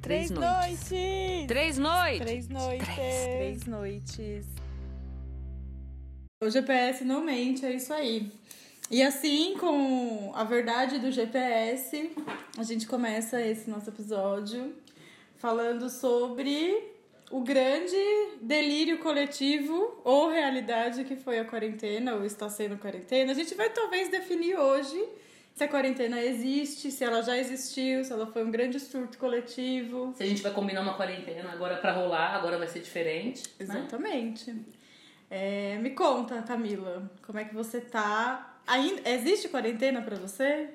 Três, Três noites. noites. Três noites. Três noites. Três. noites. O GPS não mente, é isso aí. E assim, com a verdade do GPS, a gente começa esse nosso episódio falando sobre o grande delírio coletivo ou realidade que foi a quarentena, ou está sendo quarentena. A gente vai talvez definir hoje se a quarentena existe, se ela já existiu, se ela foi um grande surto coletivo. Se a gente vai combinar uma quarentena agora pra rolar, agora vai ser diferente. Né? Exatamente. É, me conta, Camila, como é que você tá? Ainda existe quarentena pra você?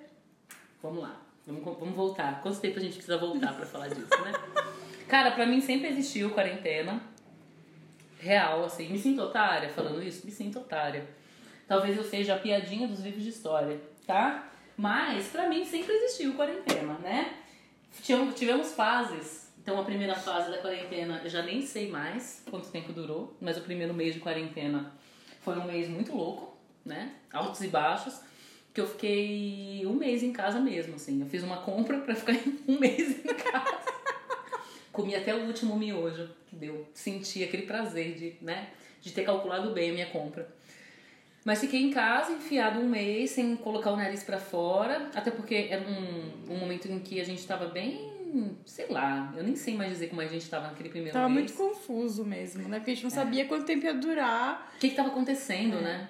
Vamos lá, vamos, vamos voltar. Quanto tempo a gente precisa voltar pra falar disso, né? Cara, pra mim sempre existiu quarentena. Real, assim. Me sinto otária falando isso? Me sinto otária. Talvez eu seja a piadinha dos livros de história, tá? Mas pra mim sempre existiu quarentena, né? Tivemos, fases. Então a primeira fase da quarentena, eu já nem sei mais quanto tempo durou, mas o primeiro mês de quarentena foi um mês muito louco, né? Altos e baixos. Que eu fiquei um mês em casa mesmo, assim. Eu fiz uma compra pra ficar um mês em casa. Comi até o último miojo que deu. Senti aquele prazer de, né, de ter calculado bem a minha compra. Mas fiquei em casa, enfiado um mês, sem colocar o nariz para fora. Até porque era um, um momento em que a gente tava bem. Sei lá, eu nem sei mais dizer como a gente tava naquele primeiro Tava mês. muito confuso mesmo, né? Porque a gente não sabia quanto tempo ia durar. O que que tava acontecendo, né?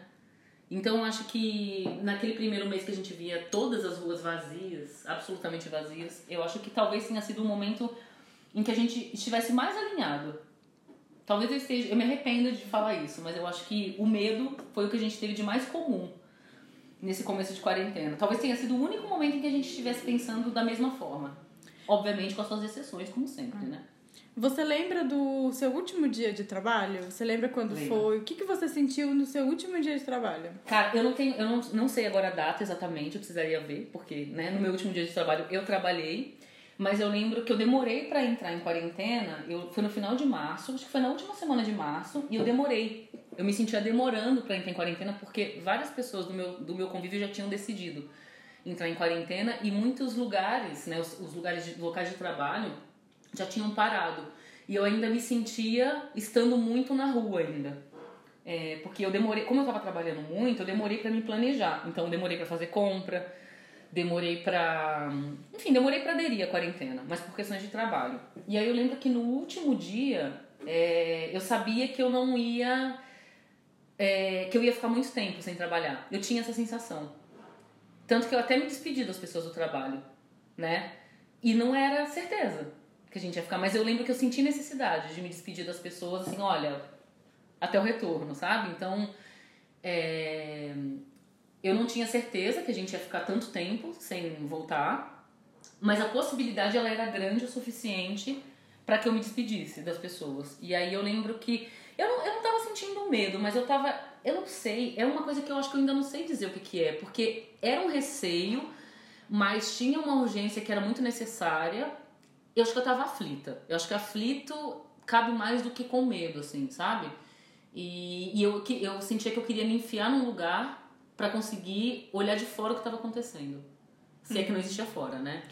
Então eu acho que naquele primeiro mês que a gente via todas as ruas vazias, absolutamente vazias, eu acho que talvez tenha sido um momento em que a gente estivesse mais alinhado. Talvez eu esteja, eu me arrependo de falar isso, mas eu acho que o medo foi o que a gente teve de mais comum nesse começo de quarentena. Talvez tenha sido o único momento em que a gente estivesse pensando da mesma forma. Obviamente com as suas exceções, como sempre, né? Você lembra do seu último dia de trabalho? Você lembra quando Lembro. foi? O que, que você sentiu no seu último dia de trabalho? Cara, eu não tenho, eu não, não sei agora a data exatamente, eu precisaria ver, porque, né, no meu último dia de trabalho eu trabalhei, mas eu lembro que eu demorei pra entrar em quarentena, eu foi no final de março, acho que foi na última semana de março, e eu demorei. Eu me sentia demorando pra entrar em quarentena porque várias pessoas do meu, do meu convívio já tinham decidido entrar em quarentena e muitos lugares, né, os, os lugares de, locais de trabalho já tinham parado. E eu ainda me sentia estando muito na rua ainda. É, porque eu demorei, como eu tava trabalhando muito, eu demorei pra me planejar. Então eu demorei pra fazer compra, demorei pra. Enfim, demorei pra aderir à quarentena, mas por questões de trabalho. E aí eu lembro que no último dia é, eu sabia que eu não ia. é, que eu ia ficar muito tempo sem trabalhar. Eu tinha essa sensação. Tanto que eu até me despedi das pessoas do trabalho, né? E não era certeza que a gente ia ficar, mas eu lembro que eu senti necessidade de me despedir das pessoas, assim, olha, até o retorno, sabe? Então, é, eu não tinha certeza que a gente ia ficar tanto tempo sem voltar, mas a possibilidade ela era grande o suficiente para que eu me despedisse das pessoas. E aí eu lembro que eu não, eu não tava sentindo medo, mas eu tava, eu não sei, é uma coisa que eu acho que eu ainda não sei dizer o que que é, porque era um receio, mas tinha uma urgência que era muito necessária. Eu acho que eu tava aflita. Eu acho que aflito cabe mais do que com medo, assim, sabe? E, e eu, eu sentia que eu queria me enfiar num lugar pra conseguir olhar de fora o que estava acontecendo. Se é que não existia fora, né?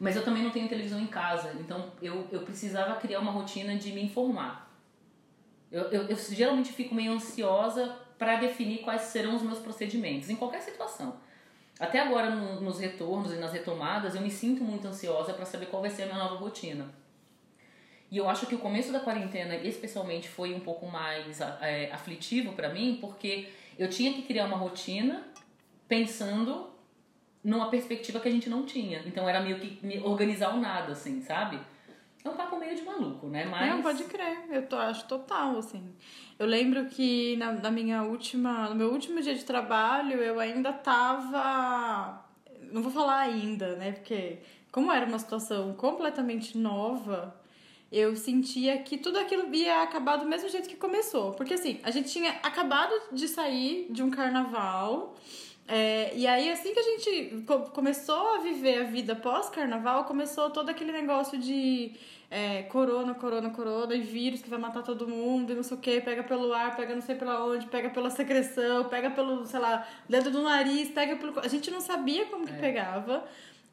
Mas eu também não tenho televisão em casa, então eu, eu precisava criar uma rotina de me informar. Eu, eu, eu geralmente fico meio ansiosa para definir quais serão os meus procedimentos, em qualquer situação. Até agora, no- nos retornos e nas retomadas, eu me sinto muito ansiosa para saber qual vai ser a minha nova rotina. E eu acho que o começo da quarentena, especialmente, foi um pouco mais é, aflitivo para mim, porque eu tinha que criar uma rotina pensando numa perspectiva que a gente não tinha. Então era meio que me organizar o nada, assim, sabe? É um papo meio de maluco, né? Mas. Não, pode crer. Eu tô, acho total, assim. Eu lembro que na, na minha última, no meu último dia de trabalho, eu ainda tava. Não vou falar ainda, né? Porque, como era uma situação completamente nova, eu sentia que tudo aquilo ia acabar do mesmo jeito que começou. Porque, assim, a gente tinha acabado de sair de um carnaval. é, e aí, assim que a gente co- começou a viver a vida pós-carnaval, começou todo aquele negócio de é, corona, corona, corona, e vírus que vai matar todo mundo, e não sei o que, pega pelo ar, pega não sei pela onde, pega pela secreção, pega pelo, sei lá, dedo do nariz, pega pelo. A gente não sabia como que pegava.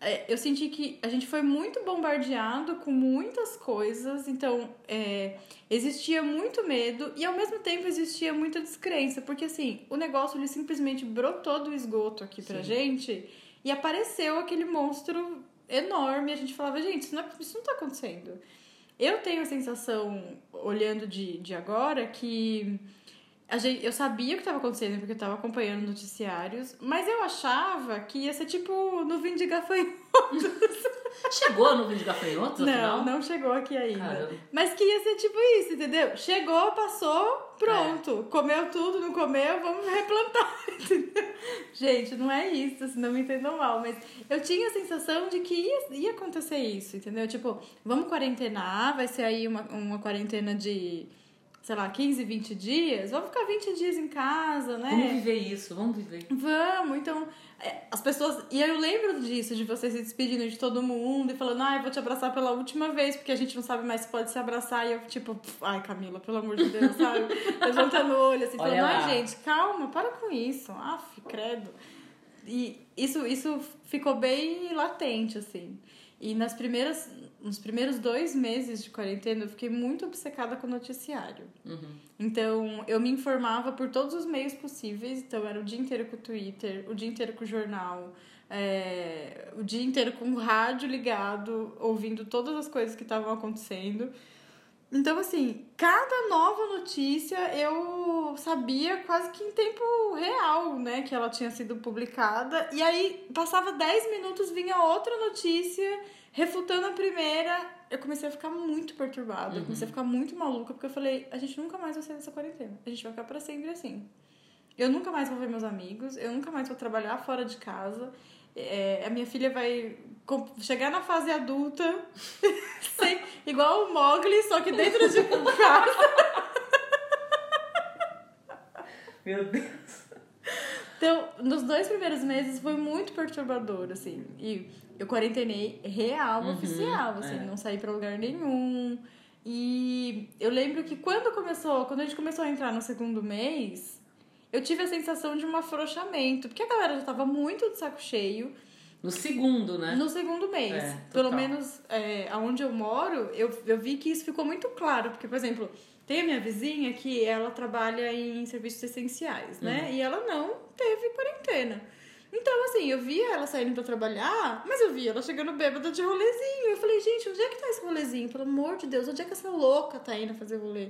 É, eu senti que a gente foi muito bombardeado com muitas coisas, então é, existia muito medo e ao mesmo tempo existia muita descrença, porque assim, o negócio ele simplesmente brotou do esgoto aqui pra Sim. gente e apareceu aquele monstro enorme. A gente falava, gente, isso não, é- isso não tá acontecendo. Eu tenho a sensação, olhando de, de agora, que gente, eu sabia o que estava acontecendo porque eu estava acompanhando noticiários, mas eu achava que ia ser tipo nuvem de gafanhoto. Chegou a nuvem de gafanhotos, Não, afinal? não chegou aqui ainda. Caramba. Mas que ia ser tipo isso, entendeu? Chegou, passou, pronto. Comeu tudo, não comeu, vamos replantar, entendeu? Gente, não é isso, se não me entendam mal, mas eu tinha a sensação de que ia, ia acontecer isso, entendeu? Tipo, vamos quarentenar, vai ser aí uma, uma quarentena de, sei lá, 15, 20 dias, vamos ficar 20 dias em casa, né? Vamos viver isso, vamos viver. Vamos, então é, as pessoas. E eu lembro disso, de você se despedindo de todo mundo e falando, ai, vou te abraçar pela última vez, porque a gente não sabe mais se pode se abraçar. E eu, tipo, "Pff, ai, Camila, pelo amor de Deus, sabe? Levantando o olho, assim, Olha falando, lá. ai, gente, calma, para com isso. Aff, credo. E isso, isso ficou bem latente, assim. E nas primeiras, nos primeiros dois meses de quarentena, eu fiquei muito obcecada com o noticiário. Uhum. Então, eu me informava por todos os meios possíveis. Então, era o dia inteiro com o Twitter, o dia inteiro com o jornal, é, o dia inteiro com o rádio ligado, ouvindo todas as coisas que estavam acontecendo. Então, assim, cada nova notícia eu sabia quase que em tempo real, né, que ela tinha sido publicada. E aí, passava 10 minutos, vinha outra notícia refutando a primeira. Eu comecei a ficar muito perturbada, eu comecei a ficar muito maluca, porque eu falei, a gente nunca mais vai sair dessa quarentena. A gente vai ficar pra sempre assim. Eu nunca mais vou ver meus amigos, eu nunca mais vou trabalhar fora de casa. É, a minha filha vai chegar na fase adulta, sem- igual o Mogli, só que dentro de casa. Meu Deus. Então, nos dois primeiros meses foi muito perturbador, assim. E eu quarentenei real, Uhum, oficial, assim, é. não saí pra lugar nenhum. E eu lembro que quando começou, quando a gente começou a entrar no segundo mês, eu tive a sensação de um afrouxamento, porque a galera já tava muito de saco cheio. No segundo, né? No segundo mês. É. Pelo menos é, aonde eu moro, eu, eu vi que isso ficou muito claro. Porque, por exemplo, tem a minha vizinha que ela trabalha em serviços essenciais, né? Uhum. E ela não teve quarentena. Então, assim, eu via ela saindo pra trabalhar, mas eu via ela chegando bêbada de rolezinho. Eu falei, gente, onde é que tá esse rolezinho? Pelo amor de Deus, onde é que essa louca tá indo fazer rolê?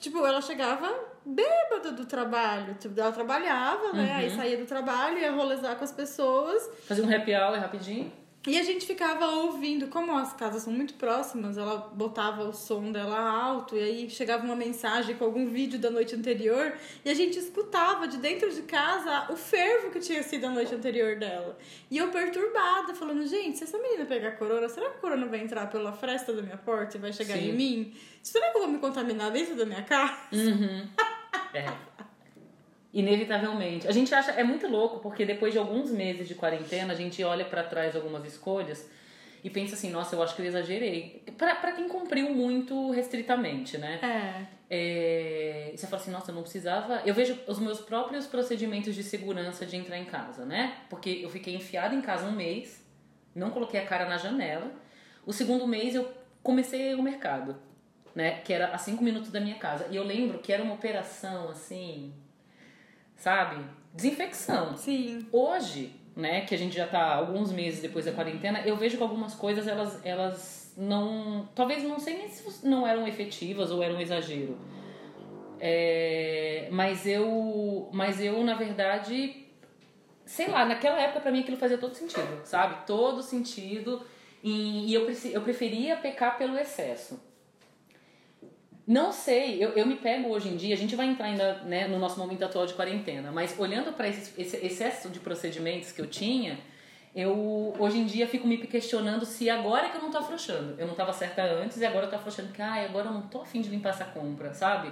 Tipo, ela chegava bêbada do trabalho. Tipo, ela trabalhava, né? Uhum. Aí saía do trabalho, ia rolezar com as pessoas. Fazer um happy hour rapidinho. E a gente ficava ouvindo, como as casas são muito próximas, ela botava o som dela alto e aí chegava uma mensagem com algum vídeo da noite anterior e a gente escutava de dentro de casa o fervo que tinha sido a noite anterior dela. E eu perturbada, falando, gente, se essa menina pegar corona, será que a corona vai entrar pela fresta da minha porta e vai chegar Sim. em mim? Será que eu vou me contaminar dentro da minha casa? Uhum. É. Inevitavelmente. A gente acha. É muito louco, porque depois de alguns meses de quarentena, a gente olha pra trás algumas escolhas e pensa assim: nossa, eu acho que eu exagerei. Pra, pra quem cumpriu muito restritamente, né? É. É, você fala assim, nossa, eu não precisava. Eu vejo os meus próprios procedimentos de segurança de entrar em casa, né? Porque eu fiquei enfiada em casa um mês, não coloquei a cara na janela. O segundo mês eu comecei ao mercado, né? Que era a cinco minutos da minha casa. E eu lembro que era uma operação assim, sabe? Desinfecção. Sim. Hoje, né, que a gente já tá alguns meses depois da quarentena, eu vejo que algumas coisas elas, elas não. Talvez não sei nem se não eram efetivas ou eram um exagero. É, mas eu. Mas eu, na verdade. Sei lá, naquela época pra mim aquilo fazia todo sentido, sabe? Todo sentido. E, e eu, eu preferia pecar pelo excesso. Não sei, eu, eu me pego hoje em dia, a gente vai entrar ainda né, no nosso momento atual de quarentena, mas olhando para esse, esse excesso de procedimentos que eu tinha, eu hoje em dia fico me questionando se agora é que eu não tô afrouxando. Eu não tava certa antes e agora eu tô afrouxando, porque ai, agora eu não tô afim de limpar essa compra, sabe?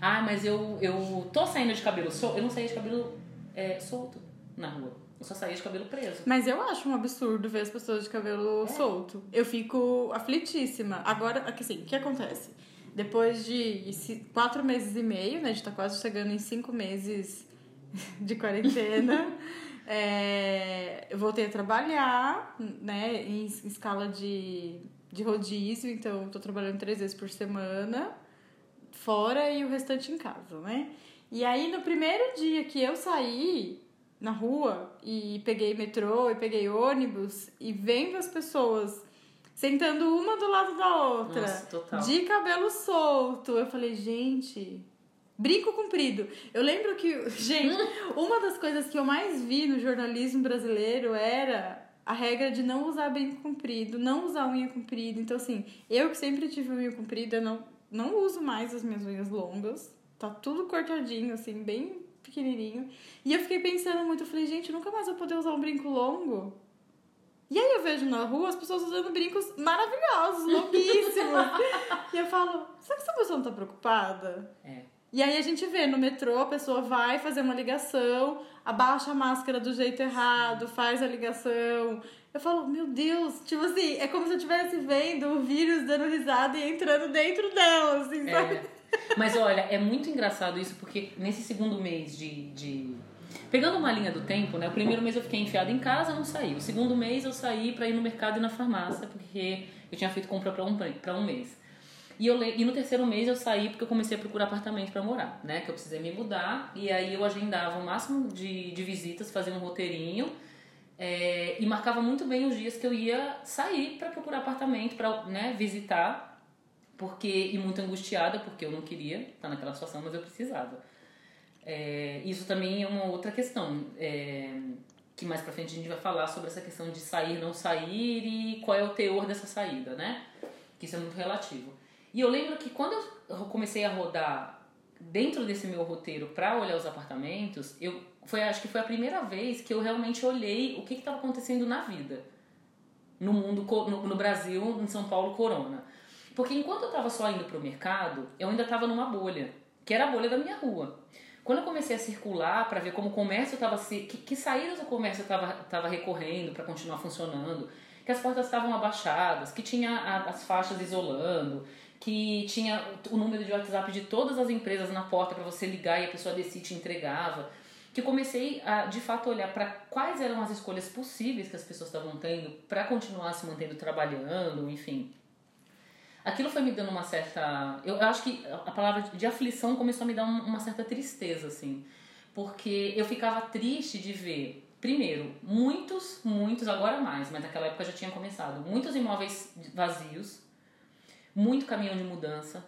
Ah, mas eu, eu tô saindo de cabelo solto, eu não saía de cabelo é, solto na rua. Eu só saía de cabelo preso. Mas eu acho um absurdo ver as pessoas de cabelo solto. Eu fico aflitíssima. Agora, assim, o que acontece? Depois de quatro meses e meio, né? A gente tá quase chegando em cinco meses de quarentena. É, eu voltei a trabalhar, né, em escala de, de rodízio, então tô trabalhando três vezes por semana, fora e o restante em casa, né? E aí, no primeiro dia que eu saí na rua e peguei metrô e peguei ônibus e vendo as pessoas sentando uma do lado da outra, Nossa, de cabelo solto, eu falei, gente, brinco comprido. Eu lembro que, gente, uma das coisas que eu mais vi no jornalismo brasileiro era a regra de não usar brinco comprido, não usar unha comprida. Então, assim, eu que sempre tive unha comprida, não, não uso mais as minhas unhas longas. Tá tudo cortadinho, assim, bem pequenininho. E eu fiquei pensando muito, eu falei, gente, nunca mais vou poder usar um brinco longo. E aí eu vejo na rua as pessoas usando brincos maravilhosos, longuíssimos. e eu falo, será que essa pessoa não tá preocupada? É. E aí a gente vê no metrô, a pessoa vai fazer uma ligação, abaixa a máscara do jeito errado, faz a ligação. Eu falo, meu Deus, tipo assim, é como se eu estivesse vendo o vírus dando risada e entrando dentro dela, assim, sabe? É. Mas olha, é muito engraçado isso, porque nesse segundo mês de, de. Pegando uma linha do tempo, né? O primeiro mês eu fiquei enfiada em casa, não saí. O segundo mês eu saí para ir no mercado e na farmácia, porque eu tinha feito compra para um, pra um mês. E, eu, e no terceiro mês eu saí porque eu comecei a procurar apartamento para morar, né? Que eu precisei me mudar. E aí eu agendava o máximo de, de visitas, fazia um roteirinho. É, e marcava muito bem os dias que eu ia sair para procurar apartamento, para né, visitar porque e muito angustiada porque eu não queria estar naquela situação, mas eu precisava. É, isso também é uma outra questão é, que mais para frente a gente vai falar sobre essa questão de sair, não sair e qual é o teor dessa saída, né? Que isso é muito relativo. E eu lembro que quando eu comecei a rodar dentro desse meu roteiro para olhar os apartamentos, eu foi acho que foi a primeira vez que eu realmente olhei o que estava acontecendo na vida no mundo no, no Brasil, em São Paulo, corona. Porque enquanto eu estava só indo para o mercado, eu ainda estava numa bolha, que era a bolha da minha rua. Quando eu comecei a circular para ver como o comércio estava se que, que saídas o comércio estava recorrendo para continuar funcionando, que as portas estavam abaixadas, que tinha a, as faixas isolando, que tinha o número de WhatsApp de todas as empresas na porta para você ligar e a pessoa descia e te entregava, que comecei a de fato olhar para quais eram as escolhas possíveis que as pessoas estavam tendo para continuar se mantendo trabalhando, enfim aquilo foi me dando uma certa. Eu, eu acho que a palavra de aflição começou a me dar uma certa tristeza, assim. Porque eu ficava triste de ver, primeiro, muitos, muitos, agora mais, mas naquela época já tinha começado, muitos imóveis vazios, muito caminhão de mudança.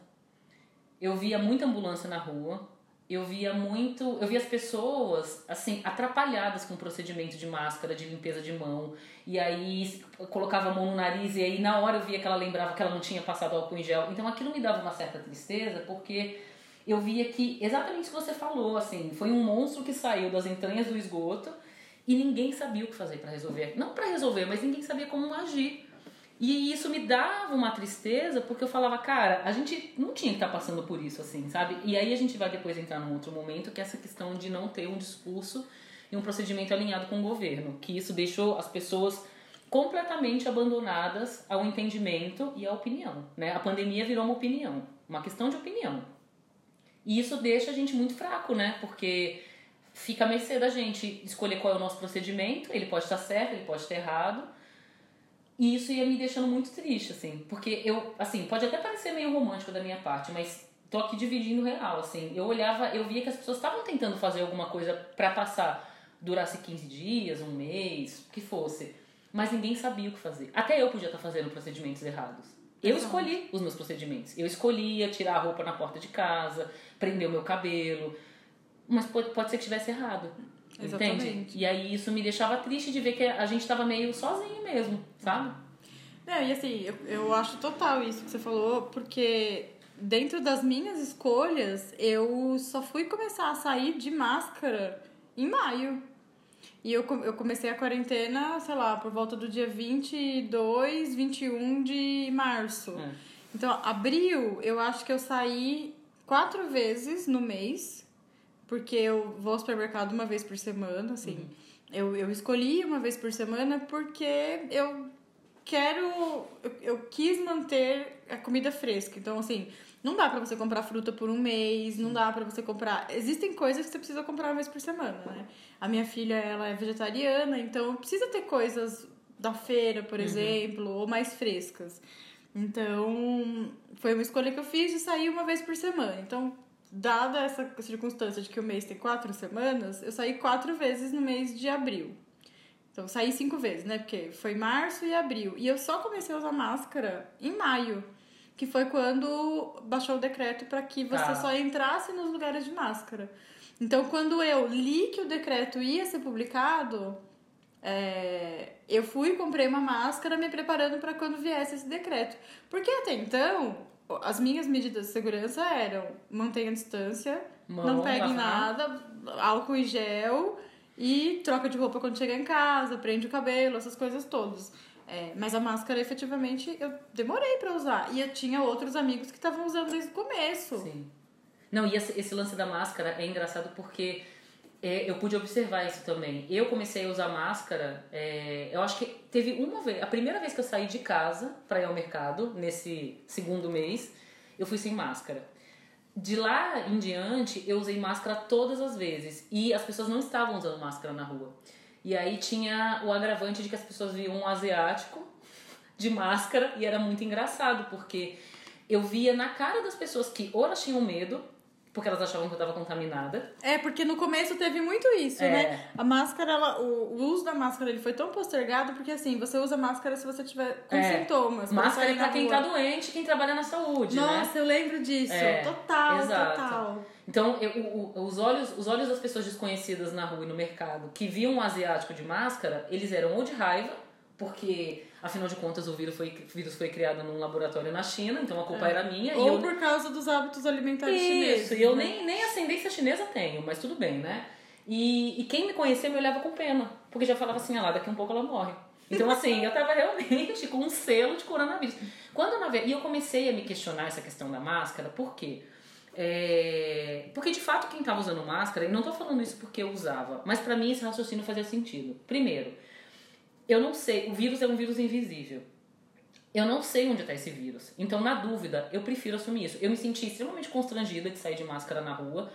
Eu via muita ambulância na rua, eu via muito, eu via as pessoas assim atrapalhadas com o procedimento de máscara, de limpeza de mão, e aí colocava a mão no nariz e aí na hora eu via que ela lembrava que ela não tinha passado álcool em gel. Então aquilo me dava uma certa tristeza, porque eu via que exatamente o que você falou, assim, foi um monstro que saiu das entranhas do esgoto e ninguém sabia o que fazer para resolver. Não para resolver, mas ninguém sabia como agir. E isso me dava uma tristeza, porque eu falava, cara, a gente não tinha que estar tá passando por isso, assim, sabe? E aí a gente vai depois entrar num outro momento, que é essa questão de não ter um discurso e um procedimento alinhado com o governo, que isso deixou as pessoas completamente abandonadas ao entendimento e à opinião, né? A pandemia virou uma opinião, uma questão de opinião. E isso deixa a gente muito fraco, né? Porque fica a mercê da gente escolher qual é o nosso procedimento, ele pode estar certo, ele pode estar errado, e isso ia me deixando muito triste, assim. Porque eu, assim, pode até parecer meio romântico da minha parte, mas tô aqui dividindo real, assim. Eu olhava, eu via que as pessoas estavam tentando fazer alguma coisa para passar, durasse 15 dias, um mês, que fosse. Mas ninguém sabia o que fazer. Até eu podia estar fazendo procedimentos errados. Eu escolhi os meus procedimentos. Eu escolhia tirar a roupa na porta de casa, prender o meu cabelo. Mas pode, pode ser que estivesse errado. Exatamente. Entende? E aí isso me deixava triste de ver que a gente estava meio sozinho mesmo, sabe? Não, e assim, eu, eu acho total isso que você falou, porque dentro das minhas escolhas, eu só fui começar a sair de máscara em maio. E eu, eu comecei a quarentena, sei lá, por volta do dia 22, 21 de março. É. Então, abril, eu acho que eu saí quatro vezes no mês porque eu vou ao supermercado uma vez por semana, assim. Uhum. Eu, eu escolhi uma vez por semana porque eu quero. Eu, eu quis manter a comida fresca. Então, assim, não dá pra você comprar fruta por um mês, não dá pra você comprar. Existem coisas que você precisa comprar uma vez por semana, né? A minha filha, ela é vegetariana, então precisa ter coisas da feira, por uhum. exemplo, ou mais frescas. Então, foi uma escolha que eu fiz de sair uma vez por semana. Então, dada essa circunstância de que o mês tem quatro semanas, eu saí quatro vezes no mês de abril. Então, saí cinco vezes, né? Porque foi março e abril. E eu só comecei a usar máscara em maio que foi quando baixou o decreto para que você tá. só entrasse nos lugares de máscara. Então, quando eu li que o decreto ia ser publicado, é, eu fui e comprei uma máscara me preparando para quando viesse esse decreto. Porque até então, as minhas medidas de segurança eram mantenha a distância, Mão, não pegue nada, álcool e gel e troca de roupa quando chegar em casa, prende o cabelo, essas coisas todas. É, mas a máscara, efetivamente, eu demorei para usar. E eu tinha outros amigos que estavam usando desde o começo. Sim. Não, e esse, esse lance da máscara é engraçado porque é, eu pude observar isso também. Eu comecei a usar máscara, é, eu acho que teve uma vez, a primeira vez que eu saí de casa para ir ao mercado, nesse segundo mês, eu fui sem máscara. De lá em diante, eu usei máscara todas as vezes. E as pessoas não estavam usando máscara na rua. E aí tinha o agravante de que as pessoas viam um asiático de máscara e era muito engraçado, porque eu via na cara das pessoas que ou elas tinham medo porque elas achavam que eu estava contaminada. É, porque no começo teve muito isso, é. né? A máscara, ela, o, o, uso da máscara ele foi tão postergado porque assim, você usa máscara se você tiver com é. sintomas. Máscara é pra quem tá doente, quem trabalha na saúde, Nossa, né? Nossa, eu lembro disso. É. Total, Exato. total. Então, eu, o, os, olhos, os olhos das pessoas desconhecidas na rua e no mercado que viam um asiático de máscara, eles eram ou de raiva, porque Afinal de contas, o vírus foi, vírus foi criado num laboratório na China, então a culpa é. era minha. Ou eu... por causa dos hábitos alimentares Isso, chineses. Isso, e eu né? nem, nem ascendência chinesa tenho, mas tudo bem, né? E, e quem me conhecia me olhava com pena, porque já falava assim, ah lá, daqui a um pouco ela morre. Então, assim, eu tava realmente com um selo de coronavírus. Quando na E eu comecei a me questionar essa questão da máscara, por quê? É... Porque de fato quem tava usando máscara, e não tô falando isso porque eu usava, mas para mim esse raciocínio fazia sentido. Primeiro, eu não sei, o vírus é um vírus invisível. Eu não sei onde está esse vírus. Então, na dúvida, eu prefiro assumir isso. Eu me senti extremamente constrangida de sair de máscara na rua,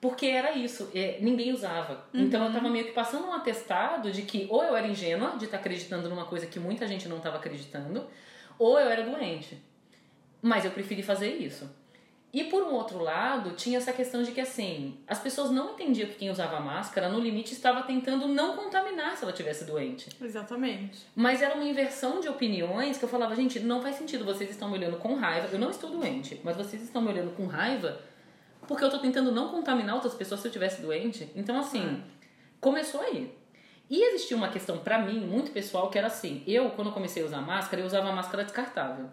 porque era isso, é, ninguém usava. Uhum. Então eu estava meio que passando um atestado de que ou eu era ingênua de estar tá acreditando numa coisa que muita gente não estava acreditando, ou eu era doente. Mas eu preferi fazer isso. E por um outro lado, tinha essa questão de que assim, as pessoas não entendiam que quem usava máscara, no limite, estava tentando não contaminar se ela tivesse doente. Exatamente. Mas era uma inversão de opiniões que eu falava, gente, não faz sentido, vocês estão me olhando com raiva. Eu não estou doente, mas vocês estão me olhando com raiva porque eu estou tentando não contaminar outras pessoas se eu tivesse doente. Então, assim, começou aí. E existia uma questão para mim muito pessoal que era assim: eu, quando comecei a usar máscara, eu usava máscara descartável.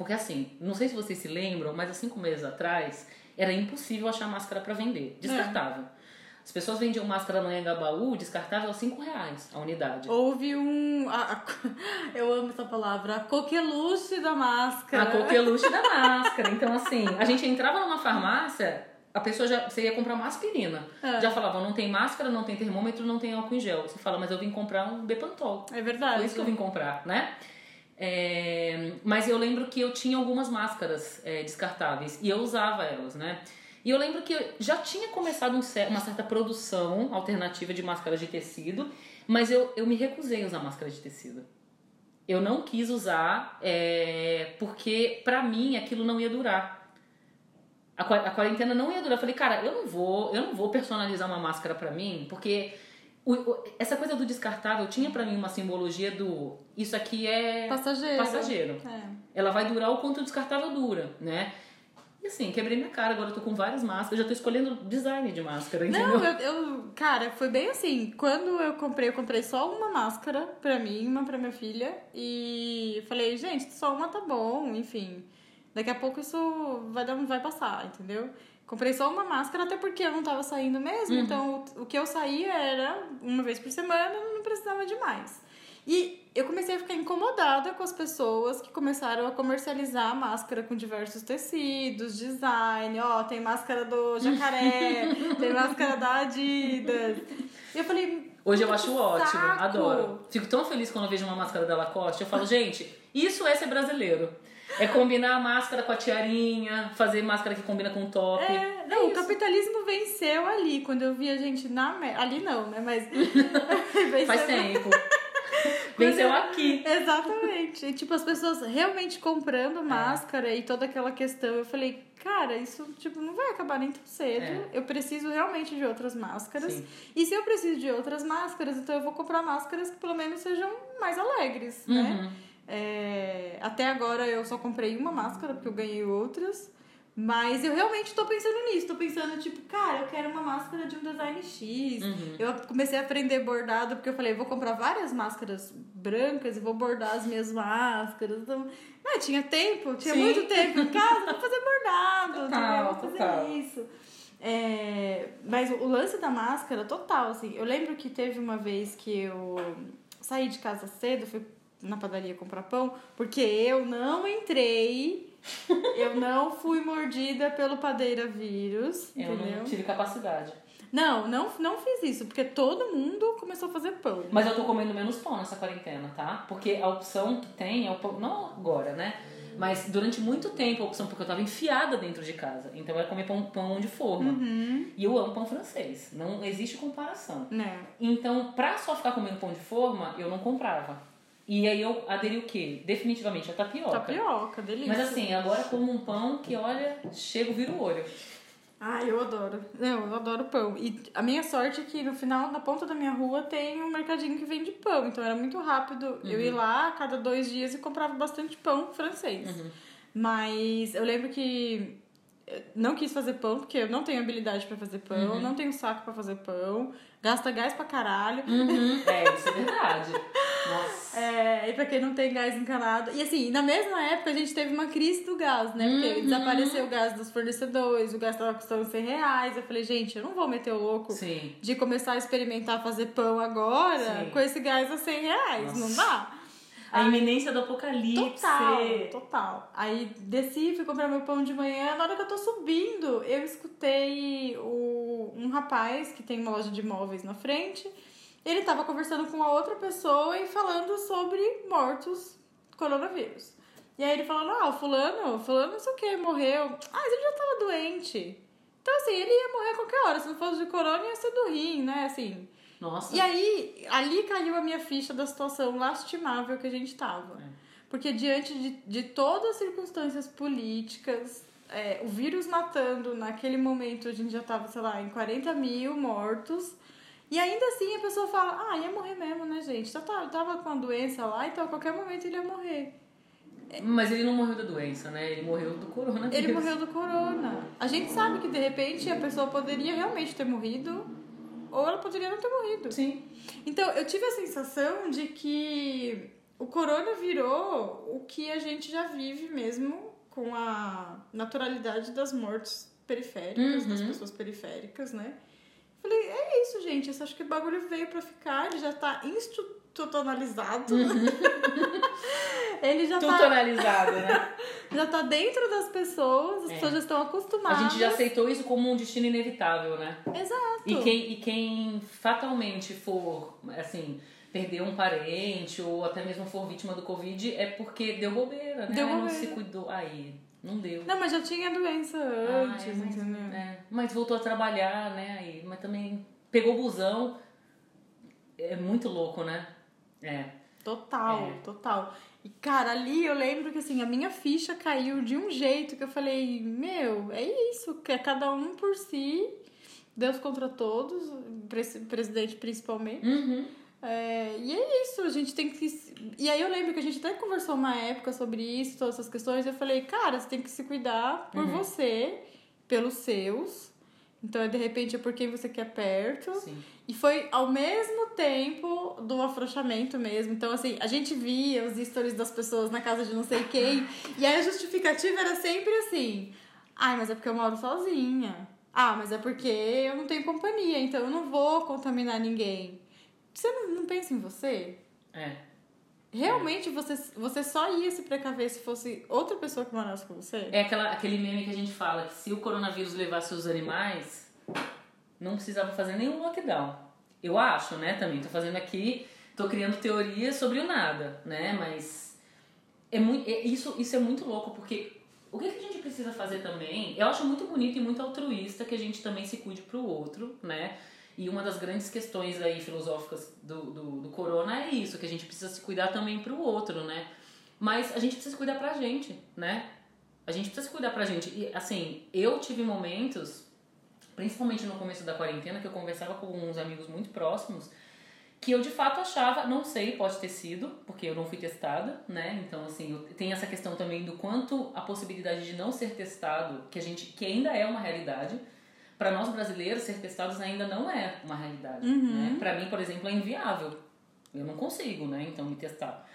Porque assim, não sei se vocês se lembram, mas há cinco meses atrás era impossível achar máscara para vender, descartável. É. As pessoas vendiam máscara no Engabaú, descartável a 5 reais a unidade. Houve um. A, a, eu amo essa palavra, a coqueluche da máscara. A coqueluche da máscara. Então, assim, a gente entrava numa farmácia, a pessoa já. Você ia comprar uma aspirina. É. Já falava, não tem máscara, não tem termômetro, não tem álcool em gel. Você fala, mas eu vim comprar um Bepantol. É verdade. Foi isso que eu vim comprar, né? É, mas eu lembro que eu tinha algumas máscaras é, descartáveis e eu usava elas, né? E eu lembro que já tinha começado um, uma certa produção alternativa de máscaras de tecido, mas eu, eu me recusei a usar máscara de tecido. Eu não quis usar é, porque, pra mim, aquilo não ia durar. A, quarentena não ia durar. Eu falei, cara, eu não vou, eu não vou personalizar uma máscara pra mim, porque o, o, essa coisa do descartável tinha para mim uma simbologia do isso aqui é passageiro. passageiro. É. Ela vai durar o quanto o descartável dura, né? E assim, quebrei minha cara, agora eu tô com várias máscaras, já tô escolhendo design de máscara, entendeu? Não, eu, eu, cara, foi bem assim. Quando eu comprei, eu comprei só uma máscara pra mim, uma pra minha filha. E falei, gente, só uma tá bom, enfim. Daqui a pouco isso vai, dar, vai passar, entendeu? Comprei só uma máscara, até porque eu não tava saindo mesmo. Uhum. Então, o que eu saía era uma vez por semana, não precisava de mais. E eu comecei a ficar incomodada com as pessoas que começaram a comercializar máscara com diversos tecidos, design. Ó, tem máscara do jacaré, tem máscara da Adidas. E eu falei, Hoje eu acho ótimo, saco. adoro. Fico tão feliz quando eu vejo uma máscara da Lacoste. Eu falo, gente, isso é ser brasileiro. É combinar a máscara com a tiarinha, fazer máscara que combina com o top. É, não, o capitalismo venceu ali, quando eu vi a gente na. Ali não, né? Mas. Faz tempo. Venceu aqui. Exatamente. E, tipo, as pessoas realmente É. comprando máscara e toda aquela questão. Eu falei, cara, isso tipo, não vai acabar nem tão cedo. É. Eu preciso realmente de outras máscaras. Sim. E se eu preciso de outras máscaras, então eu vou comprar máscaras que pelo menos sejam mais alegres, né? É, até agora eu só comprei uma máscara, porque eu ganhei outras. Mas eu realmente tô pensando nisso. Tô pensando, tipo, cara, eu quero uma máscara de um design X. Uhum. Eu comecei a aprender bordado, porque eu falei, vou comprar várias máscaras brancas e vou bordar as minhas máscaras. Então, ah, tinha tempo, tinha Sim. muito tempo em casa, vou fazer bordado, Total? Vou fazer total. isso. É, mas o o lance da máscara, total, assim. Eu lembro que teve uma vez que eu saí de casa cedo, fui na padaria comprar pão, porque eu não entrei, eu não fui mordida pelo padeira vírus, Eu entendeu? não tive capacidade. Não, não, não fiz isso, porque todo mundo começou a fazer pão. Mas eu tô comendo menos pão nessa quarentena, tá? Porque a opção que tem é o pão. Não agora, né? Mas durante muito tempo a opção, porque eu tava enfiada dentro de casa. Então eu ia comer pão, pão de forma. Uhum, E eu amo pão francês. Não existe comparação. né? Então, pra só ficar comendo pão de forma, eu não comprava. E aí eu aderi o quê? Definitivamente a tapioca. Tapioca, delícia. Mas assim, agora como um pão que, olha, chega, vira o olho. Ah, eu adoro. Não, eu adoro pão. E a minha sorte é que no final, na ponta da minha rua, tem um mercadinho que vende pão. Então era muito rápido eu ir lá a cada dois dias e comprava bastante pão francês. Mas eu lembro que não quis fazer pão, porque eu não tenho habilidade pra fazer pão, não tenho saco pra fazer pão, gasta gás pra caralho. Uhum. É, isso é verdade. Nossa. É, e pra quem não tem gás encanado. E assim, na mesma época a gente teve uma crise do gás, né? Porque Uhum. desapareceu o gás dos fornecedores, o gás tava custando 100 reais. Eu falei, gente, eu não vou meter o louco Sim. de começar a experimentar fazer pão agora Sim. com esse gás a 100 reais. Não dá? A iminência do apocalipse. Total, total. Aí desci, fui comprar meu pão de manhã. Na hora que eu tô subindo, eu escutei o, um rapaz que tem uma loja de imóveis na frente. Ele tava conversando com a outra pessoa e falando sobre mortos coronavírus. E aí ele falando, ah, o fulano, fulano não sei o que, morreu. Ah, mas ele já tava doente. Então, assim, ele ia morrer a qualquer hora. Se não fosse de corona, ia ser do rim, né? Assim. Nossa. E aí, ali caiu a minha ficha da situação lastimável que a gente tava. É. Porque diante de, de todas as circunstâncias políticas, é, o vírus matando, naquele momento a gente já tava, sei lá, em 40 mil mortos. E ainda assim a pessoa fala, ah, ia morrer mesmo, né, gente? Já tava, tava com a doença lá, então a qualquer momento ele ia morrer. Mas ele não morreu da doença, né? Ele morreu do coronavírus. Ele morreu do corona. A gente sabe que de repente a pessoa poderia realmente ter morrido, ou ela poderia não ter morrido. Sim. Então, eu tive a sensação de que o corona virou o que a gente já vive mesmo com a naturalidade das mortes periféricas, das Uhum. pessoas periféricas, né? Falei, é isso, gente. Eu acho que o bagulho veio pra ficar, ele já tá institucionalizado. ele já tá, Tutorializado, né? já tá dentro das pessoas, as É. pessoas já estão A acostumadas. gente já aceitou isso como um destino inevitável, né? Exato. E quem, e quem fatalmente for, assim, perder um parente ou até mesmo for vítima do Covid é porque deu bobeira, né? Deu Não bobeira. se cuidou. Aí, não deu. Não, mas já tinha doença Ah, antes, é, mas, entendeu? é. Mas voltou a trabalhar, né? Aí, mas também pegou busão. É muito louco, né? É. Total, É. total. E, cara, ali eu lembro que, assim, a minha ficha caiu de um jeito que eu falei, meu, é isso, que é cada um por si, Deus contra todos, presidente principalmente. Uhum. É, e é isso, a gente tem que. E aí eu lembro que a gente até conversou uma época sobre isso, todas essas questões, e eu falei, cara, você tem que se cuidar por você, pelos seus. Então, de repente, é por quem você quer perto. Sim. E foi ao mesmo tempo do afrouxamento mesmo. Então, assim, a gente via os stories das pessoas na casa de não sei quem. E aí a justificativa era sempre assim: ai, mas é porque eu moro sozinha. Ah, mas é porque eu não tenho companhia, então eu não vou contaminar ninguém. Você não, não pensa em você? É. Realmente você, você só ia se precaver se fosse outra pessoa que morasse com você? É aquela, aquele meme que a gente fala que se o coronavírus levasse os animais, não precisava fazer nenhum lockdown. Eu acho, né, também. Tô fazendo aqui, tô criando teorias sobre o nada, né? Mas é muito, é, isso, isso é muito louco, porque o que, que a gente precisa fazer também? Eu acho muito bonito e muito altruísta que a gente também se cuide pro outro, né? E uma das grandes questões aí filosóficas do, do, do corona é isso, que a gente precisa se cuidar também pro outro, né? Mas a gente precisa se cuidar pra gente, né? A gente precisa se cuidar pra gente. E assim, eu tive momentos, principalmente no começo da quarentena, que eu conversava com uns amigos muito próximos, que eu de fato achava, não sei, pode ter sido, porque eu não fui testada, né? Então, assim, tem essa questão também do quanto a possibilidade de não ser testado, que a gente, que ainda é uma realidade, para nós brasileiros ser testados ainda não é uma realidade, Uhum. né? Para mim, por exemplo, é inviável. Eu não consigo, né? Então, me testar.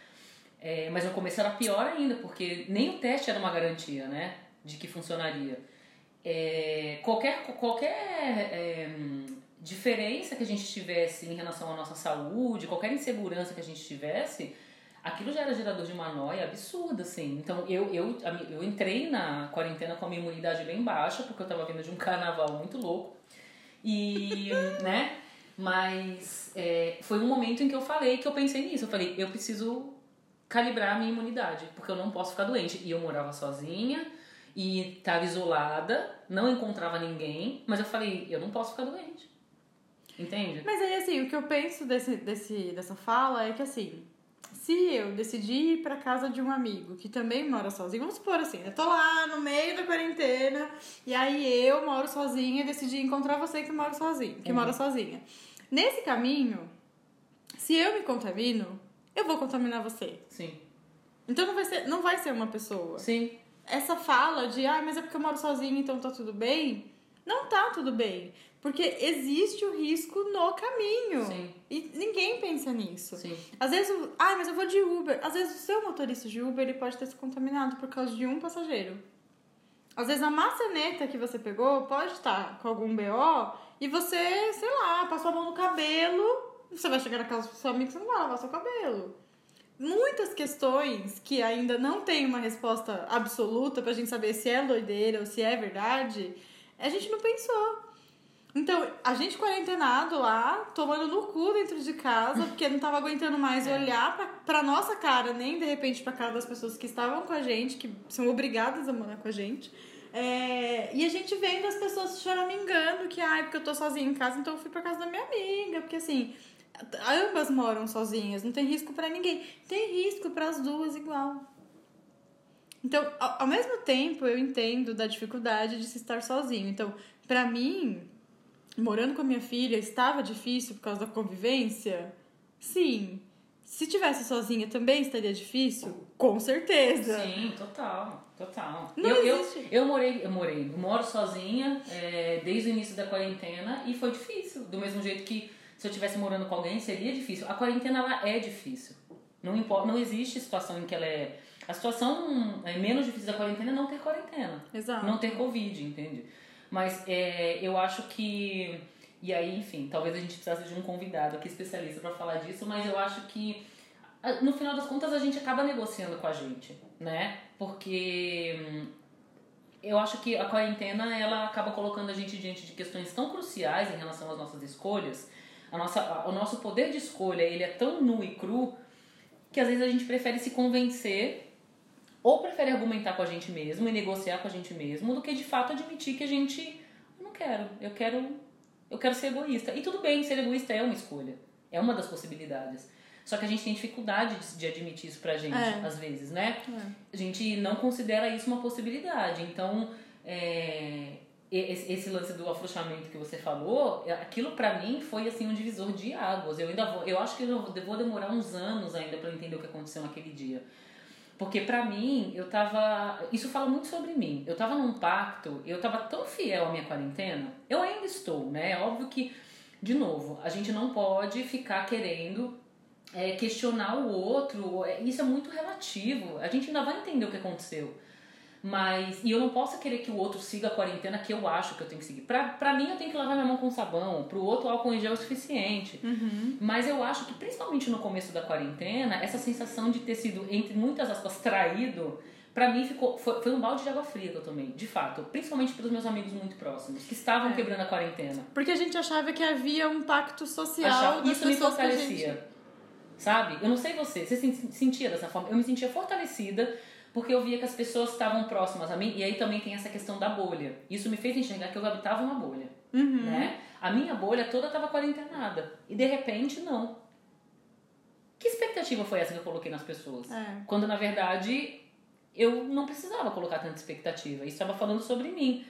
É, mas no começo era pior ainda, porque nem o teste era uma garantia, né? De que funcionaria. É, qualquer qualquer é, diferença que a gente tivesse em relação à nossa saúde, qualquer insegurança que a gente tivesse, aquilo já era gerador de uma noia absurda, assim. Então eu, eu, eu entrei na quarentena com a minha imunidade bem baixa, porque eu tava vindo de um carnaval muito louco. E, né? Mas é, foi um momento em que eu falei que eu pensei nisso. Eu falei, eu preciso calibrar a minha imunidade, porque eu não posso ficar doente. E eu morava sozinha e estava isolada, não encontrava ninguém, mas eu falei, eu não posso ficar doente. Entende? Mas aí, assim, o que eu penso desse, desse, dessa fala é que, assim, se eu decidir ir pra casa de um amigo que também mora sozinho, vamos supor assim, eu tô lá no meio da quarentena, e aí eu moro sozinha e decidi encontrar você que mora sozinho, que Uhum. mora sozinha. Nesse caminho, se eu me contamino, eu vou contaminar você. Sim. Então não vai ser, não vai ser uma pessoa. Sim. Essa fala de, ah, mas é porque eu moro sozinha, então tá tudo bem, não tá tudo bem. Porque existe o risco no caminho. Sim. E ninguém pensa nisso. Sim. Às vezes, ah, mas eu vou de Uber. Às vezes o seu motorista de Uber ele pode ter se contaminado por causa de um passageiro. Às vezes a maçaneta que você pegou pode estar com algum BO e você, sei lá, passou a mão no cabelo. Você vai chegar na casa do seu amigo e você não vai lavar seu cabelo. Muitas questões que ainda não tem uma resposta absoluta pra gente saber se é doideira ou se é verdade, a gente não pensou. Então, a gente quarentenado lá, tomando no cu dentro de casa, porque não tava aguentando mais É. olhar pra, pra nossa cara, nem de repente pra cara das pessoas que estavam com a gente, que são obrigadas a morar com a gente. É, e a gente vendo as pessoas choramingando que, ai, porque eu tô sozinha em casa, então eu fui pra casa da minha amiga, porque assim, ambas moram sozinhas, não tem risco pra ninguém. Tem risco para as duas igual. Então, ao, ao mesmo tempo, eu entendo da dificuldade de se estar sozinho. Então, pra mim, morando com a minha filha, estava difícil por causa da convivência? Sim. Se tivesse sozinha também estaria difícil? Com certeza. Sim, total, total. Não eu, eu, existe. eu morei, eu morei, eu moro sozinha é, desde o início da quarentena e foi difícil. Do mesmo jeito que se eu estivesse morando com alguém seria difícil. A quarentena ela é difícil. Não importa, não existe situação em que ela é. A situação é menos difícil da quarentena é não ter quarentena. Exato. Não ter Covid, entende? Mas é, eu acho que. E aí, enfim, talvez a gente precisasse de um convidado aqui especialista para falar disso, mas eu acho que no final das contas a gente acaba negociando com a gente, né? Porque hum, eu acho que a quarentena ela acaba colocando a gente diante de questões tão cruciais em relação às nossas escolhas. A nossa, o nosso poder de escolha ele é tão nu e cru que às vezes a gente prefere se convencer ou prefere argumentar com a gente mesmo e negociar com a gente mesmo do que de fato admitir que a gente "Eu não quero, eu quero eu quero ser egoísta. E tudo bem, ser egoísta é uma escolha. É uma das possibilidades. Só que a gente tem dificuldade de, de admitir isso pra gente, É. às vezes, né? É. A gente não considera isso uma possibilidade. Então, é, esse, esse lance do afrouxamento que você falou, é, aquilo pra mim foi assim um divisor de águas. Eu ainda vou, eu acho que eu vou demorar uns anos ainda pra entender o que aconteceu naquele dia. Porque pra mim, eu tava. Isso fala muito sobre mim. Eu tava num pacto, eu tava tão fiel à minha quarentena. Eu ainda estou, né? É óbvio que, de novo, a gente não pode ficar querendo é, questionar o outro. É, Isso é muito relativo. A gente ainda vai entender o que aconteceu. Mas. E eu não posso querer que o outro siga a quarentena que eu acho que eu tenho que seguir. Pra, pra mim, eu tenho que lavar minha mão com sabão. Pro outro, álcool em gel é o suficiente. Uhum. Mas eu acho que, principalmente no começo da quarentena, essa sensação de ter sido, entre muitas aspas, traído Pra mim ficou, foi, foi um balde de água fria que eu tomei, de fato. Principalmente pelos meus amigos muito próximos, que estavam É. quebrando a quarentena. Porque a gente achava que havia um pacto social Achava, das isso me fortalecia. gente... Sabe? Eu não sei você, você se sentia dessa forma? Eu me sentia fortalecida porque eu via que as pessoas estavam próximas a mim e aí também tem essa questão da bolha. Isso me fez enxergar que eu habitava uma bolha, Uhum. né? A minha bolha toda estava quarentenada e de repente não. Que expectativa foi essa que eu coloquei nas pessoas? É. Quando na verdade eu não precisava colocar tanta expectativa. Isso estava falando sobre mim.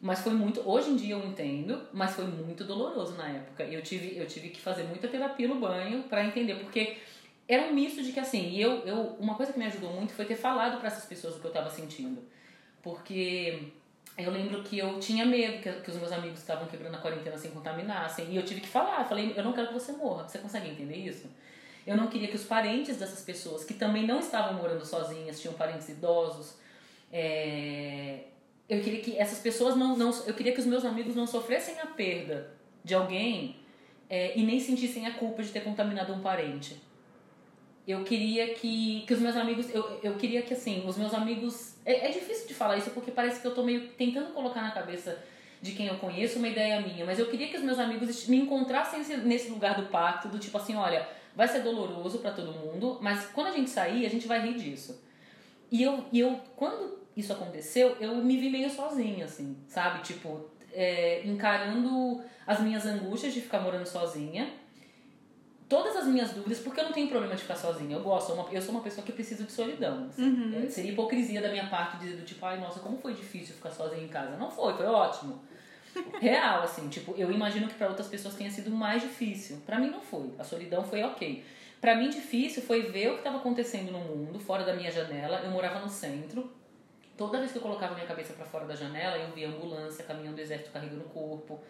Mas foi muito. Hoje em dia eu entendo, mas foi muito doloroso na época. Eu tive, eu tive que fazer muita terapia no banho para entender, porque era um misto de que assim, e eu, eu uma coisa que me ajudou muito foi ter falado para essas pessoas o que eu tava sentindo. Porque eu lembro que eu tinha medo que, que os meus amigos estavam quebrando a quarentena sem contaminassem, e eu tive que falar, eu falei, eu não quero que você morra. Você consegue entender isso? Eu não queria que os parentes dessas pessoas, que também não estavam morando sozinhas, tinham parentes idosos, é, eu queria que essas pessoas não, não. Eu queria que os meus amigos não sofressem a perda de alguém é, e nem sentissem a culpa de ter contaminado um parente. Eu queria que, que os meus amigos. Eu, eu queria que, assim, os meus amigos. É, é difícil de falar isso porque parece que eu tô meio tentando colocar na cabeça de quem eu conheço uma ideia minha, mas eu queria que os meus amigos me encontrassem nesse- lugar do pacto, do tipo assim: olha, vai ser doloroso pra todo mundo, mas quando a gente sair, a gente vai rir disso. E eu, e eu quando isso aconteceu, eu me vi meio sozinha, assim, sabe? Tipo, é, encarando as minhas angústias de ficar morando sozinha, todas as minhas dúvidas, porque eu não tenho problema de ficar sozinha. Eu gosto, eu sou uma, eu sou uma pessoa que precisa de solidão. assim. É, seria hipocrisia da minha parte dizer do tipo, ai, nossa, como foi difícil ficar sozinha em casa. Não foi, foi ótimo. Real, assim, tipo, eu imagino que para outras pessoas tenha sido mais difícil. Para mim não foi. A solidão foi ok. Para mim difícil foi ver o que estava acontecendo no mundo, fora da minha janela. Eu morava no centro. Toda vez que eu colocava minha cabeça para fora da janela, eu via ambulância caminhando do exército carregando o corpo.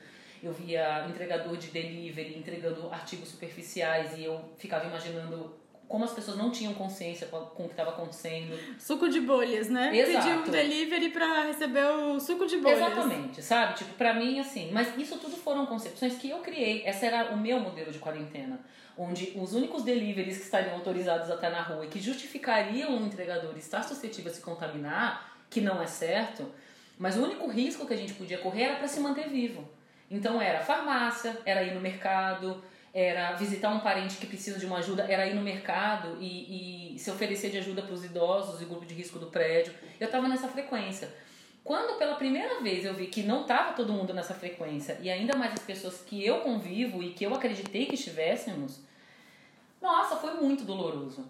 Eu via entregador de delivery entregando artigos superficiais e eu ficava imaginando como as pessoas não tinham consciência com o que estava acontecendo. Suco de bolhas, né? Exato. Pedir um delivery pra receber o suco de bolhas. Exatamente, sabe? Tipo, pra mim, assim, mas isso tudo foram concepções que eu criei. Essa era o meu modelo de quarentena. Onde os únicos deliveries que estariam autorizados até na rua e que justificariam o entregador estar suscetível a se contaminar, que não é certo, mas o único risco que a gente podia correr era para se manter vivo. Então era farmácia, era ir no mercado, era visitar um parente que precisa de uma ajuda, era ir no mercado e, e se oferecer de ajuda para os idosos e grupo de risco do prédio. Eu estava nessa frequência. Quando pela primeira vez eu vi que não estava todo mundo nessa frequência, e ainda mais as pessoas que eu convivo e que eu acreditei que estivéssemos, nossa, foi muito doloroso.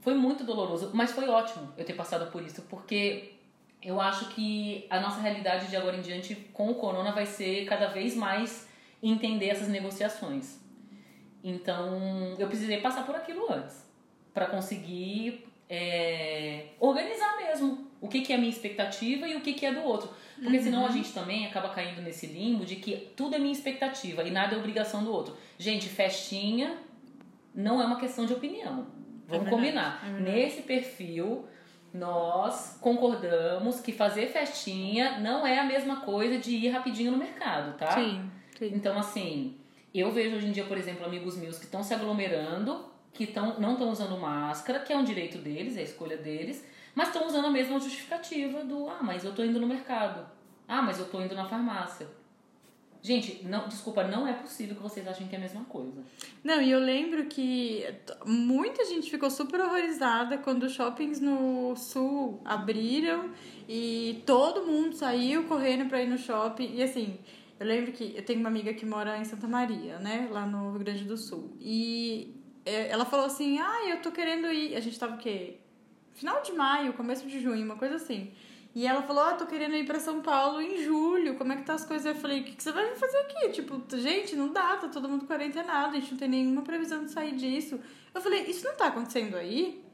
Foi muito doloroso, mas foi ótimo eu ter passado por isso, porque eu acho que a nossa realidade de agora em diante com o corona vai ser cada vez mais entender essas negociações. Então, eu precisei passar por aquilo antes para conseguir é, organizar mesmo o que, que é a minha expectativa e o que, que é do outro. Porque senão a gente também acaba caindo nesse limbo de que tudo é minha expectativa e nada é obrigação do outro. Gente, festinha não é uma questão de opinião. Vamos verdade, combinar. é. Nesse perfil, nós concordamos que fazer festinha não é a mesma coisa de ir rapidinho no mercado, tá? Sim, sim. Então, assim, eu vejo hoje em dia, por exemplo, amigos meus que estão se aglomerando, que tão, não estão usando máscara, que é um direito deles, é a escolha deles, mas estão usando a mesma justificativa do, ah, mas eu tô indo no mercado. Ah, mas eu tô indo na farmácia. Gente, não, desculpa, não é possível que vocês achem que é a mesma coisa. Não, e eu lembro que muita gente ficou super horrorizada quando os shoppings no sul abriram e todo mundo saiu correndo pra ir no shopping. E assim, eu lembro que eu tenho uma amiga que mora em Santa Maria, né, lá no Rio Grande do Sul. E é, ela falou assim: ah, eu tô querendo ir. A gente tava o quê? Final de maio, começo de junho, uma coisa assim. E ela falou, ah, tô querendo ir pra São Paulo em julho, como é que tá as coisas? Eu falei, o que, que você vai fazer aqui? Tipo, gente, não dá, tá todo mundo quarentenado, a gente não tem nenhuma previsão de sair disso. Eu falei, isso não tá acontecendo aí?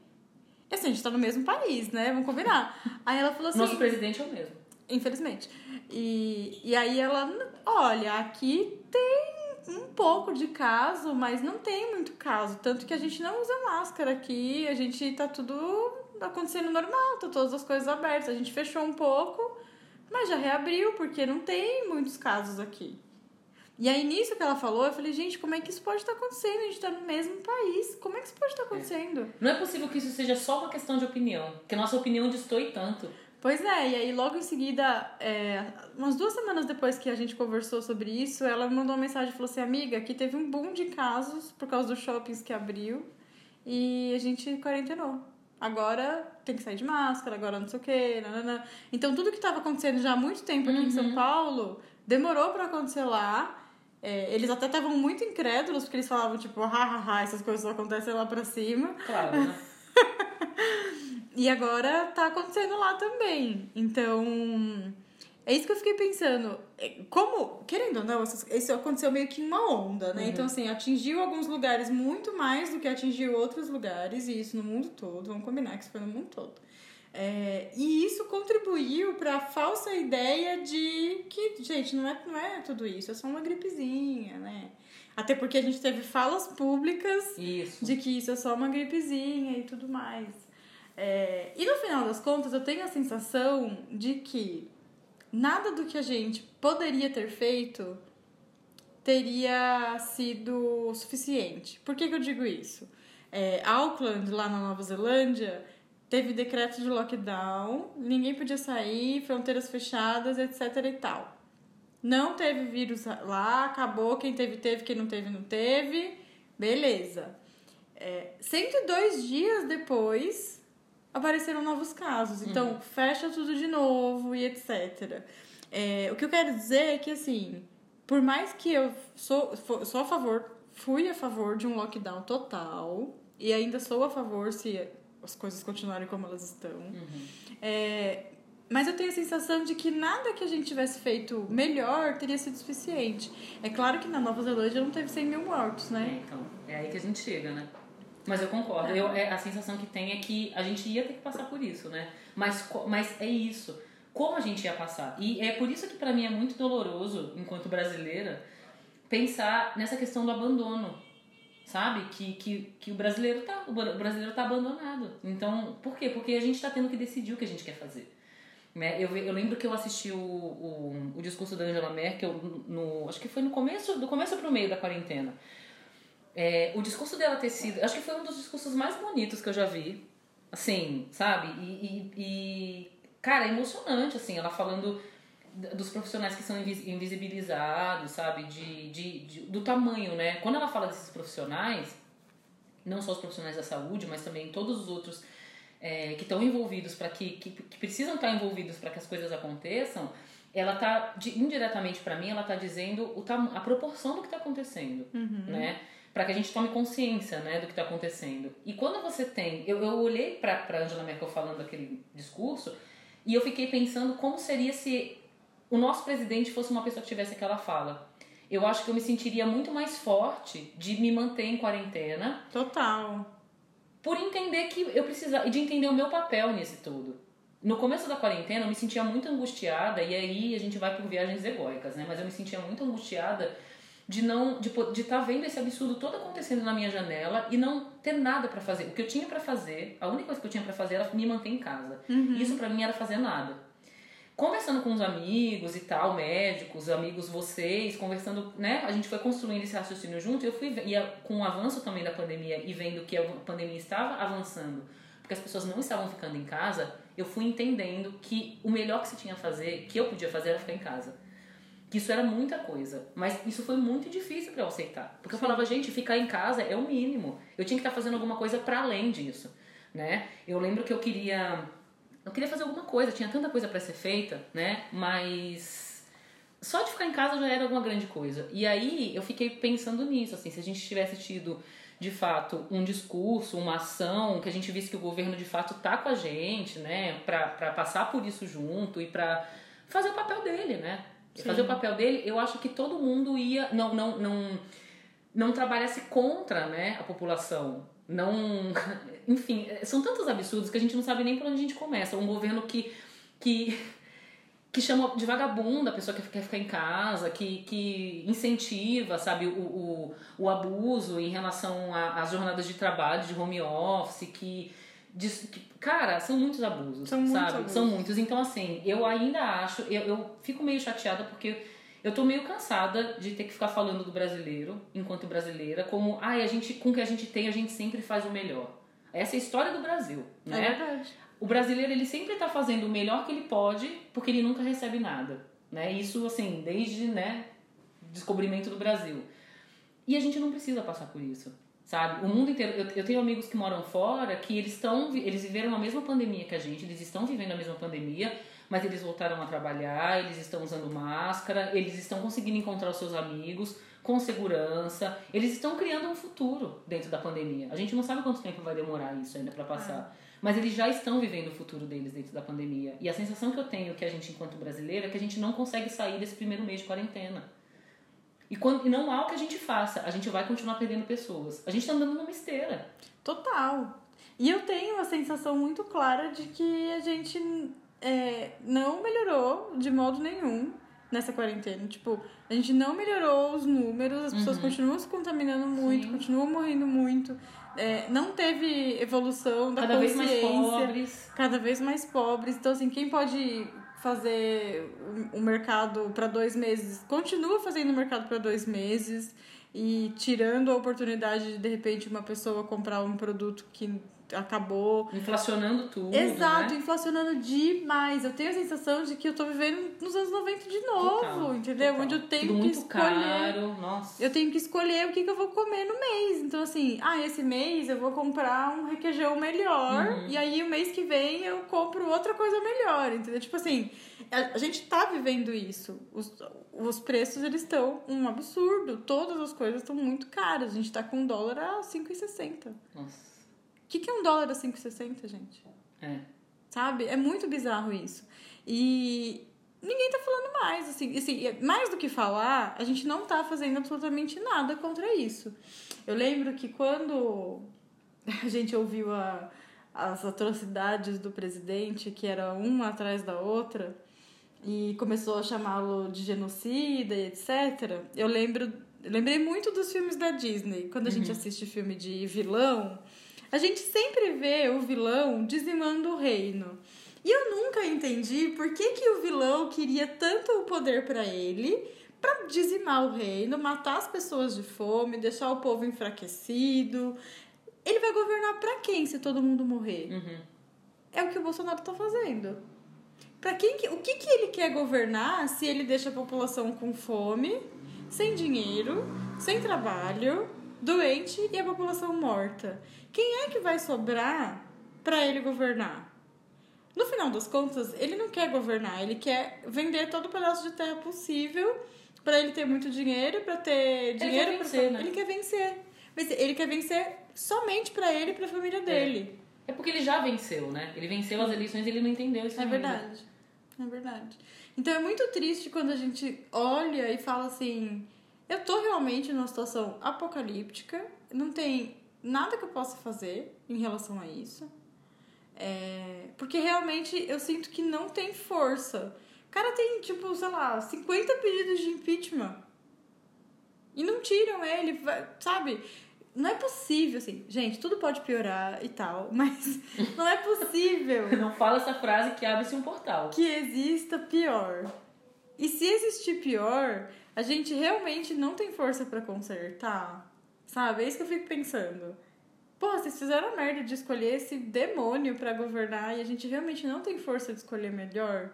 E assim, a gente tá no mesmo país, né? Vamos combinar. Aí ela falou assim... Nosso presidente é o mesmo. Infelizmente. E, e aí ela, olha, aqui tem um pouco de caso, mas não tem muito caso. Tanto que a gente não usa máscara aqui, a gente tá tudo acontecendo normal, tá todas as coisas abertas. A gente fechou um pouco, mas já reabriu, porque não tem muitos casos aqui. E aí, nisso que ela falou, eu falei, gente, como é que isso pode estar acontecendo? A gente tá no mesmo país. Como é que isso pode estar acontecendo? É. Não é possível que isso seja só uma questão de opinião, que a nossa opinião destoie tanto. Pois é, e aí logo em seguida, é, umas duas semanas depois que a gente conversou sobre isso, ela mandou uma mensagem e falou assim, amiga, aqui teve um boom de casos por causa dos shoppings que abriu e a gente quarentenou. Agora tem que sair de máscara, agora não sei o quê, nanana. Então tudo que estava acontecendo já há muito tempo aqui uhum. em São uhum. Paulo demorou para acontecer lá. É, eles até estavam muito incrédulos, porque eles falavam, tipo, hahaha, essas coisas só acontecem lá pra cima. Claro, né? E agora tá acontecendo lá também. Então, é isso que eu fiquei pensando. É, como, querendo ou não, isso aconteceu meio que em uma onda, né? Uhum. Então, assim, atingiu alguns lugares muito mais do que atingiu outros lugares, e isso no mundo todo. Vamos combinar que isso foi no mundo todo. É, e isso contribuiu para a falsa ideia de que, gente, não é, não é tudo isso, é só uma gripezinha, né? Até porque a gente teve falas públicas isso. de que isso é só uma gripezinha e tudo mais. É, e no final das contas, eu tenho a sensação de que nada do que a gente poderia ter feito teria sido suficiente. Por que, que eu digo isso? É, Auckland, lá na Nova Zelândia, teve decreto de lockdown, ninguém podia sair, fronteiras fechadas, etc e tal. Não teve vírus lá, acabou, quem teve, teve, quem não teve, não teve, beleza. É, 102 dias depois, apareceram novos casos. Então, uhum. fecha tudo de novo e etc. É, o que eu quero dizer é que, assim, por mais que eu sou, sou a favor, fui a favor de um lockdown total, e ainda sou a favor se as coisas continuarem como elas estão. Uhum. É, mas eu tenho a sensação de que nada que a gente tivesse feito melhor teria sido suficiente. É claro que na Nova Zelândia não teve 100 mil mortos, né? É, então, é aí que a gente chega, né? Mas eu concordo. Eu, é, a sensação que tem é que a gente ia ter que passar por isso, né? Mas, mas é isso. Como a gente ia passar? E é por isso que para mim é muito doloroso, enquanto brasileira, pensar nessa questão do abandono. Sabe? Que, que, que o brasileiro tá, o brasileiro tá abandonado. Então, por quê? Porque a gente tá tendo que decidir o que a gente quer fazer. Né? Eu, eu lembro que eu assisti o, o, o discurso da Angela Merkel no, acho que foi no começo, do começo pro meio da quarentena. É, o discurso dela ter sido. Acho que foi um dos discursos mais bonitos que eu já vi. Assim, sabe? E, e, e cara, é emocionante, assim, ela falando dos profissionais que são invisibilizados, sabe? De, de, de, do tamanho, né? Quando ela fala desses profissionais, não só os profissionais da saúde, mas também todos os outros é, que estão envolvidos para que, que, que, precisam estar envolvidos para que as coisas aconteçam, ela tá indiretamente para mim, ela tá dizendo o a proporção do que está acontecendo, uhum. né? Para que a gente tome consciência né, do que está acontecendo. E quando você tem. Eu, eu olhei para Angela Merkel falando aquele discurso e eu fiquei pensando como seria se o nosso presidente fosse uma pessoa que tivesse aquela fala. Eu acho que eu me sentiria muito mais forte de me manter em quarentena. Total. Por entender que eu precisava. e de entender o meu papel nesse todo. No começo da quarentena eu me sentia muito angustiada, e aí a gente vai por viagens egóicas, né? Mas eu me sentia muito angustiada de não de de estar tá vendo esse absurdo todo acontecendo na minha janela e não ter nada para fazer. O que eu tinha para fazer, a única coisa que eu tinha para fazer era me manter em casa. Uhum. Isso para mim era fazer nada. Conversando com os amigos e tal, médicos, amigos vocês, conversando, né? A gente foi construindo esse raciocínio junto e eu fui e com o avanço também da pandemia e vendo que a pandemia estava avançando, porque as pessoas não estavam ficando em casa, eu fui entendendo que o melhor que se tinha a fazer, que eu podia fazer era ficar em casa que isso era muita coisa. Mas isso foi muito difícil para eu aceitar. Porque eu falava, gente, ficar em casa é o mínimo. Eu tinha que estar tá fazendo alguma coisa para além disso, né? Eu lembro que eu queria eu queria fazer alguma coisa, tinha tanta coisa para ser feita, né? Mas só de ficar em casa já era alguma grande coisa. E aí eu fiquei pensando nisso, assim, se a gente tivesse tido de fato um discurso, uma ação, que a gente visse que o governo de fato tá com a gente, né, para passar por isso junto e para fazer o papel dele, né? Fazer o papel dele, eu acho que todo mundo ia não não não não trabalhasse contra, né, a população. Não, enfim, são tantos absurdos que a gente não sabe nem por onde a gente começa. Um governo que que que chama de vagabunda a pessoa que quer ficar em casa, que, que incentiva, sabe, o, o, o abuso em relação às jornadas de trabalho, de home office, que de, cara, são muitos abusos, são sabe? Muitos abusos. São muitos. Então, assim, eu ainda acho, eu, eu fico meio chateada porque Eu tô meio cansada de ter que ficar falando do brasileiro, enquanto brasileira, como, ai, a gente, com o que a gente tem, a gente sempre faz o melhor. Essa é a história do Brasil, né? É verdade. O brasileiro, ele sempre tá fazendo o melhor que ele pode, porque ele nunca recebe nada, né? Isso, assim, desde, né, descobrimento do Brasil. E a gente não precisa passar por isso, sabe? O mundo inteiro. Eu, eu tenho amigos que moram fora que eles estão. Eles viveram a mesma pandemia que a gente, eles estão vivendo a mesma pandemia, mas eles voltaram a trabalhar, eles estão usando máscara, eles estão conseguindo encontrar os seus amigos com segurança, eles estão criando um futuro dentro da pandemia. A gente não sabe quanto tempo vai demorar isso ainda para passar. Mas eles já estão vivendo o futuro deles dentro da pandemia. E a sensação que eu tenho que a gente, enquanto brasileiro, é que a gente não consegue sair desse primeiro mês de quarentena. E, quando, e não há o que a gente faça, a gente vai continuar perdendo pessoas. A gente tá andando numa esteira. Total. E eu tenho a sensação muito clara de que a gente é, não melhorou de modo nenhum nessa quarentena. Tipo, a gente não melhorou os números, as pessoas continuam se contaminando muito, Sim. continuam morrendo muito. É, não teve evolução da Cada vez consciência. mais pobres. cada vez mais pobres. Então, assim, quem pode fazer o mercado para dois meses, continua fazendo o mercado para dois meses e tirando a oportunidade de, de repente, uma pessoa comprar um produto que acabou. Inflacionando tudo. Exato, Né? inflacionando demais. Eu tenho a sensação de que eu tô vivendo nos anos 90 de novo, Total, entendeu? total. Onde eu tenho Tudo que muito escolher. caro. Nossa. Eu tenho que escolher o que, que eu vou comer no mês. Então, assim, ah, esse mês eu vou comprar um requeijão melhor. Uhum. E aí, o mês que vem, eu compro outra coisa melhor, entendeu? Tipo assim, a, gente tá vivendo isso. Os, os preços, eles estão um absurdo. Todas as coisas estão muito caras. A gente tá com um dólar a 5,60. O que, que é um dólar a 5,60, gente? É. Sabe? É muito bizarro isso. E ninguém tá falando mais, assim, assim, mais do que falar, a gente não tá fazendo absolutamente nada contra isso. Eu lembro que quando a gente ouviu a, as atrocidades do presidente, que era uma atrás da outra, e começou a chamá-lo de genocida e etc. Eu lembro, eu lembrei muito dos filmes da Disney. Quando a gente assiste filme de vilão, a gente sempre vê o vilão dizimando o reino. E eu nunca entendi por que, que o vilão queria tanto o poder pra ele, pra dizimar o reino, matar as pessoas de fome, deixar o povo enfraquecido. Ele vai governar pra quem se todo mundo morrer? Uhum. É o que o Bolsonaro tá fazendo. Pra quem que, o que, que ele quer governar se ele deixa a população com fome, sem dinheiro, sem trabalho, doente e a população morta? Quem é que vai sobrar pra ele governar? No final das contas, ele não quer governar, ele quer vender todo o pedaço de terra possível pra ele ter muito dinheiro, pra ter dinheiro pra vencer, né? ele quer vencer. Mas ele quer vencer somente pra ele e pra família dele. É porque ele já venceu, né? Ele venceu as eleições e ele não entendeu isso É ainda. verdade. É verdade. Então é muito triste quando a gente olha e fala assim: eu tô realmente numa situação apocalíptica, não tem nada que eu possa fazer em relação a isso. É, porque realmente eu sinto que não tem força. O cara tem, tipo, sei lá, 50 pedidos de impeachment. E não tiram ele, sabe? Não é possível, assim. Gente, tudo pode piorar e tal, mas não é possível Não fala essa frase que abre-se um portal. que exista pior. E se existir pior, a gente realmente não tem força pra consertar. Sabe? É isso que eu fico pensando. Pô, vocês fizeram a merda de escolher esse demônio pra governar e a gente realmente não tem força de escolher melhor.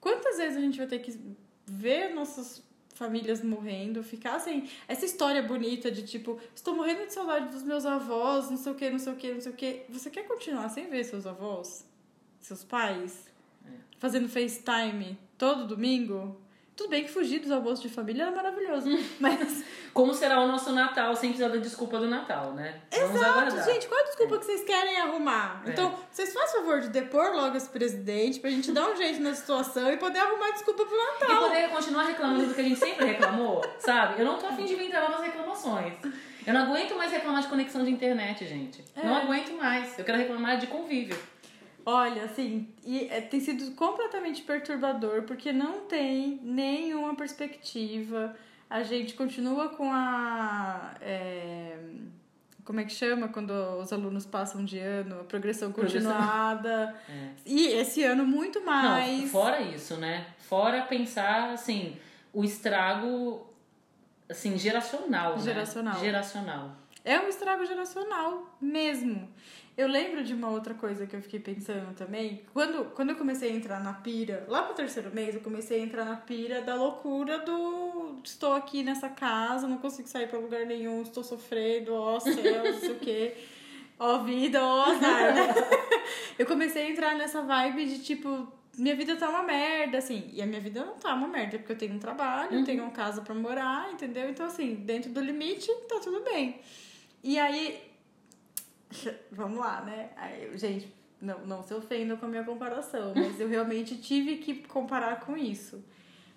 Quantas vezes a gente vai ter que ver nossas famílias morrendo, ficar sem essa história bonita de tipo, estou morrendo de saudade dos meus avós, não sei o que, não sei o que, não sei o que. Você quer continuar sem ver seus avós? Seus pais? Fazendo FaceTime todo domingo? Tudo bem que fugir dos almoços de família era maravilhoso, mas Como será o nosso Natal sem precisar da desculpa do Natal, né? Vamos Exato, aguardar. gente, qual a desculpa que vocês querem arrumar? É. Então, vocês fazem favor de depor logo esse presidente pra gente dar um jeito na situação e poder arrumar desculpa pro E Natal. poder continuar reclamando do que a gente sempre reclamou, sabe? Eu não tô afim de inventar novas reclamações. Eu não aguento mais reclamar de conexão de internet, gente. É. Não aguento mais. Eu quero reclamar de convívio. Olha, assim, e, é, tem sido completamente perturbador porque não tem nenhuma perspectiva. A gente continua com a. é, como é que chama quando os alunos passam de ano? A progressão Progressão. continuada. É. E esse ano muito mais. Não, fora isso, né? Fora pensar assim, o estrago, assim, geracional. Geracional. Né? Geracional. É um estrago geracional mesmo. Eu lembro de uma outra coisa que eu fiquei pensando também. Quando, quando eu comecei a entrar na pira, lá pro terceiro mês, eu comecei a entrar na pira da loucura do estou aqui nessa casa, não consigo sair pra lugar nenhum, estou sofrendo, ó céu, não sei o quê. Ó vida, ó azar. Né? Eu comecei a entrar nessa vibe de tipo, minha vida tá uma merda, assim. E a minha vida não tá uma merda, porque eu tenho um trabalho, uhum. eu tenho uma casa pra morar, entendeu? Então, assim, dentro do limite, tá tudo bem. E aí, vamos lá, né? Aí, gente, não, não se ofenda com a minha comparação, mas eu realmente tive que comparar com isso.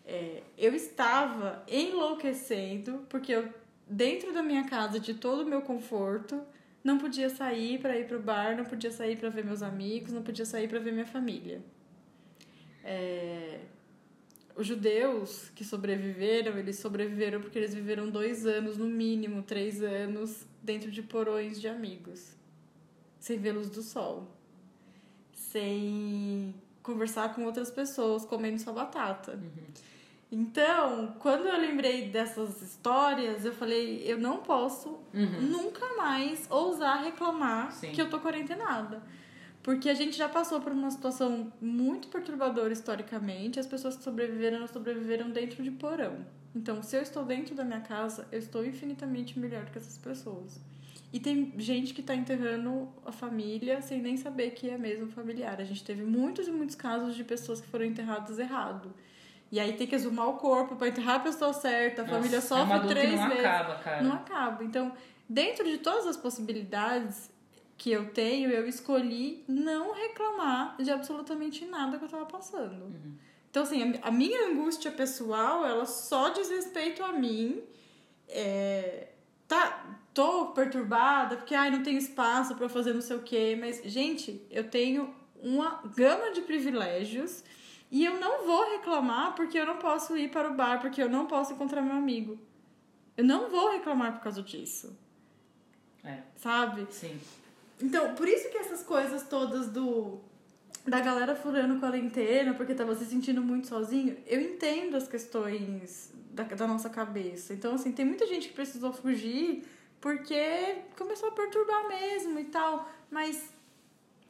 É, eu estava enlouquecendo, porque eu, dentro da minha casa, de todo o meu conforto, não podia sair para ir pro bar, não podia sair para ver meus amigos, não podia sair para ver minha família. É, os judeus que sobreviveram, eles sobreviveram porque eles viveram dois anos, no mínimo três anos, dentro de porões de amigos sem ver luz do sol, sem conversar com outras pessoas, comendo sua batata. Uhum. Então, quando eu lembrei dessas histórias, eu falei, eu não posso uhum. nunca mais ousar reclamar Sim. que eu tô quarentenada. Porque a gente já passou por uma situação muito perturbadora historicamente, as pessoas que sobreviveram, sobreviveram dentro de porão. Então, se eu estou dentro da minha casa, eu estou infinitamente melhor que essas pessoas. E tem gente que está enterrando a família sem nem saber que é mesmo familiar. A gente teve muitos e muitos casos de pessoas que foram enterradas errado. E aí tem que exumar o corpo para enterrar a pessoa certa, a Nossa, família sofre é três não vezes. Não acaba, cara. Não acaba. Então, dentro de todas as possibilidades que eu tenho, eu escolhi não reclamar de absolutamente nada que eu estava passando. Uhum. Então, assim, a minha angústia pessoal, ela só diz respeito a mim. É, tá, tô perturbada porque ai, não tenho espaço para fazer não sei o quê, mas gente, eu tenho uma gama de privilégios e eu não vou reclamar porque eu não posso ir para o bar, porque eu não posso encontrar meu amigo. Eu não vou reclamar por causa disso. É. Sabe? Sim. Então, por isso que essas coisas todas do da galera furando quarentena porque tava se sentindo muito sozinho, eu entendo as questões da, da nossa cabeça. Então, assim, tem muita gente que precisou fugir porque começou a perturbar mesmo e tal. Mas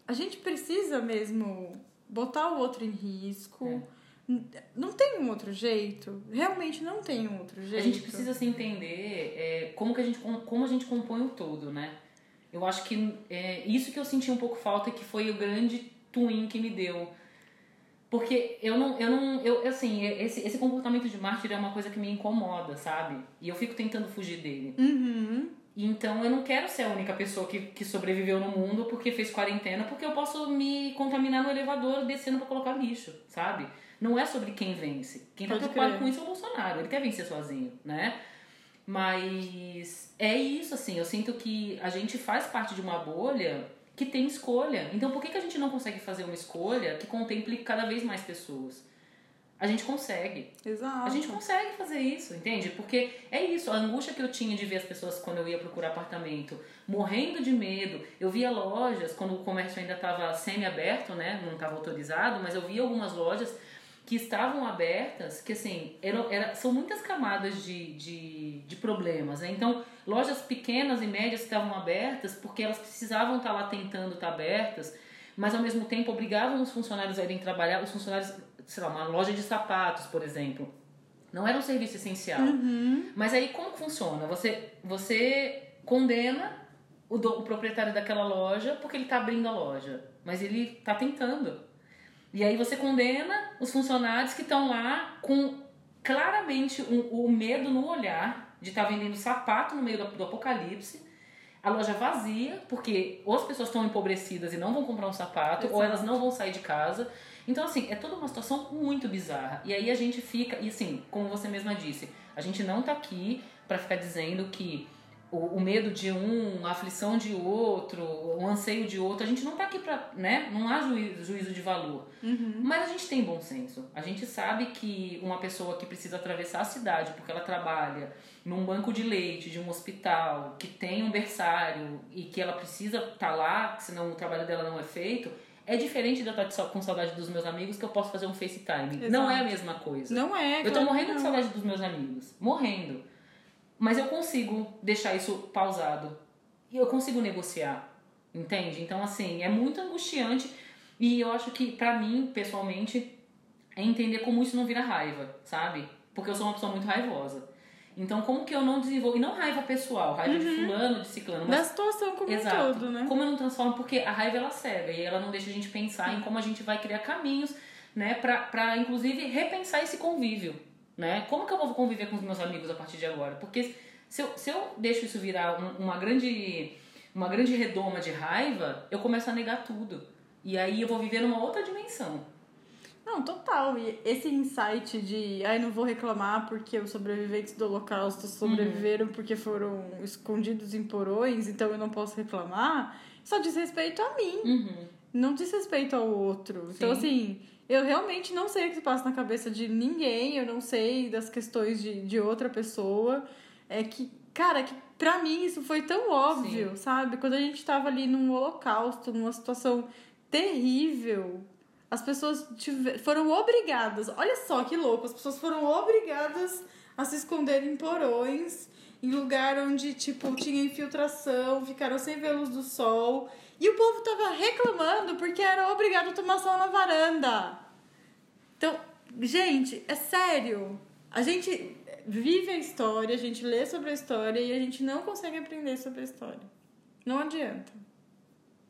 a gente precisa mesmo botar o outro em risco. É. Não tem um outro jeito. Realmente não tem um outro jeito. A gente precisa se entender é, como, que a gente, como a gente compõe o todo, né? Eu acho que é isso que eu senti um pouco falta, que foi o grande twin que me deu porque eu não, eu não, eu, assim, esse, esse comportamento de mártir é uma coisa que me incomoda, sabe? E eu fico tentando fugir dele. Uhum. Então eu não quero ser a única pessoa que, que sobreviveu no mundo porque fez quarentena, porque eu posso me contaminar no elevador descendo para colocar lixo, sabe? Não é sobre quem vence. Quem tá Pode tá preocupado com isso é o Bolsonaro. Ele quer vencer sozinho, né? Mas é isso, assim. Eu sinto que a gente faz parte de uma bolha que tem escolha. Então por que, que a gente não consegue fazer uma escolha que contemple cada vez mais pessoas? A gente consegue. Exato. A gente consegue fazer isso, entende? Porque é isso, a angústia que eu tinha de ver as pessoas quando eu ia procurar apartamento, morrendo de medo. Eu via lojas, quando o comércio ainda estava semi-aberto, né? Não estava autorizado, mas eu via algumas lojas que estavam abertas, que assim, eram, era, são muitas camadas de, de, de problemas, né? Então, lojas pequenas e médias estavam abertas porque elas precisavam estar lá tentando estar abertas, mas ao mesmo tempo obrigavam os funcionários a irem trabalhar, os funcionários, sei lá, uma loja de sapatos, por exemplo. Não era um serviço essencial. Uhum. Mas aí como funciona? Você, você condena o, do, o proprietário daquela loja porque ele está abrindo a loja, mas ele está tentando. E aí você condena os funcionários que estão lá com claramente o um, um medo no olhar de estar tá vendendo sapato no meio do, do apocalipse, a loja vazia, porque ou as pessoas estão empobrecidas e não vão comprar um sapato, Exato. ou elas não vão sair de casa. Então, assim, é toda uma situação muito bizarra. E aí a gente fica, e assim, como você mesma disse, a gente não tá aqui para ficar dizendo que o, o, medo de um, a aflição de outro, o anseio de outro. A gente não está aqui para, né? Não há juízo, juízo de valor. Uhum. Mas a gente tem bom senso. A gente sabe que uma pessoa que precisa atravessar a cidade porque ela trabalha num banco de leite de um hospital, que tem um berçário e que ela precisa estar tá lá, senão o trabalho dela não é feito, é diferente de eu estar com saudade dos meus amigos que eu posso fazer um FaceTime. Exato. Não é a mesma coisa. Não é. Eu tô claro morrendo de saudade dos meus amigos. Morrendo. Mas eu consigo deixar isso pausado. E eu consigo negociar. Entende? Então, assim, é muito angustiante. E eu acho que, pra mim, pessoalmente, é entender como isso não vira raiva, sabe? Porque eu sou uma pessoa muito raivosa. Então, como que eu não desenvolvo. E não raiva pessoal, raiva de fulano, de ciclano, mas Da situação como Exato. um todo, né? Como eu não transformo? Porque a raiva ela cega e ela não deixa a gente pensar em como a gente vai criar caminhos, né, pra, pra inclusive repensar esse convívio, né? Como que eu vou conviver com os meus amigos a partir de agora? Porque se eu, se eu deixo isso virar um- uma grande uma grande redoma de raiva, eu começo a negar tudo. E aí eu vou viver numa outra dimensão. Não, total. E esse insight de, ai, não vou reclamar porque os sobreviventes do Holocausto sobreviveram porque foram escondidos em porões, então eu não posso reclamar, só diz respeito a mim, Uhum. não diz respeito ao outro. Então, Sim. assim, eu realmente não sei o que se passa na cabeça de ninguém, eu não sei das questões de, de outra pessoa. É que, cara, que pra mim isso foi tão óbvio, sabe? Quando a gente tava ali num holocausto, numa situação terrível, as pessoas tive- foram obrigadas, olha só que louco, as pessoas foram obrigadas a se esconder em porões, em lugar onde, tipo, tinha infiltração, ficaram sem ver luz do sol. E o povo tava reclamando porque era obrigado a tomar sol na varanda. Então, gente, é sério. A gente vive a história, a gente lê sobre a história e a gente não consegue aprender sobre a história. Não adianta.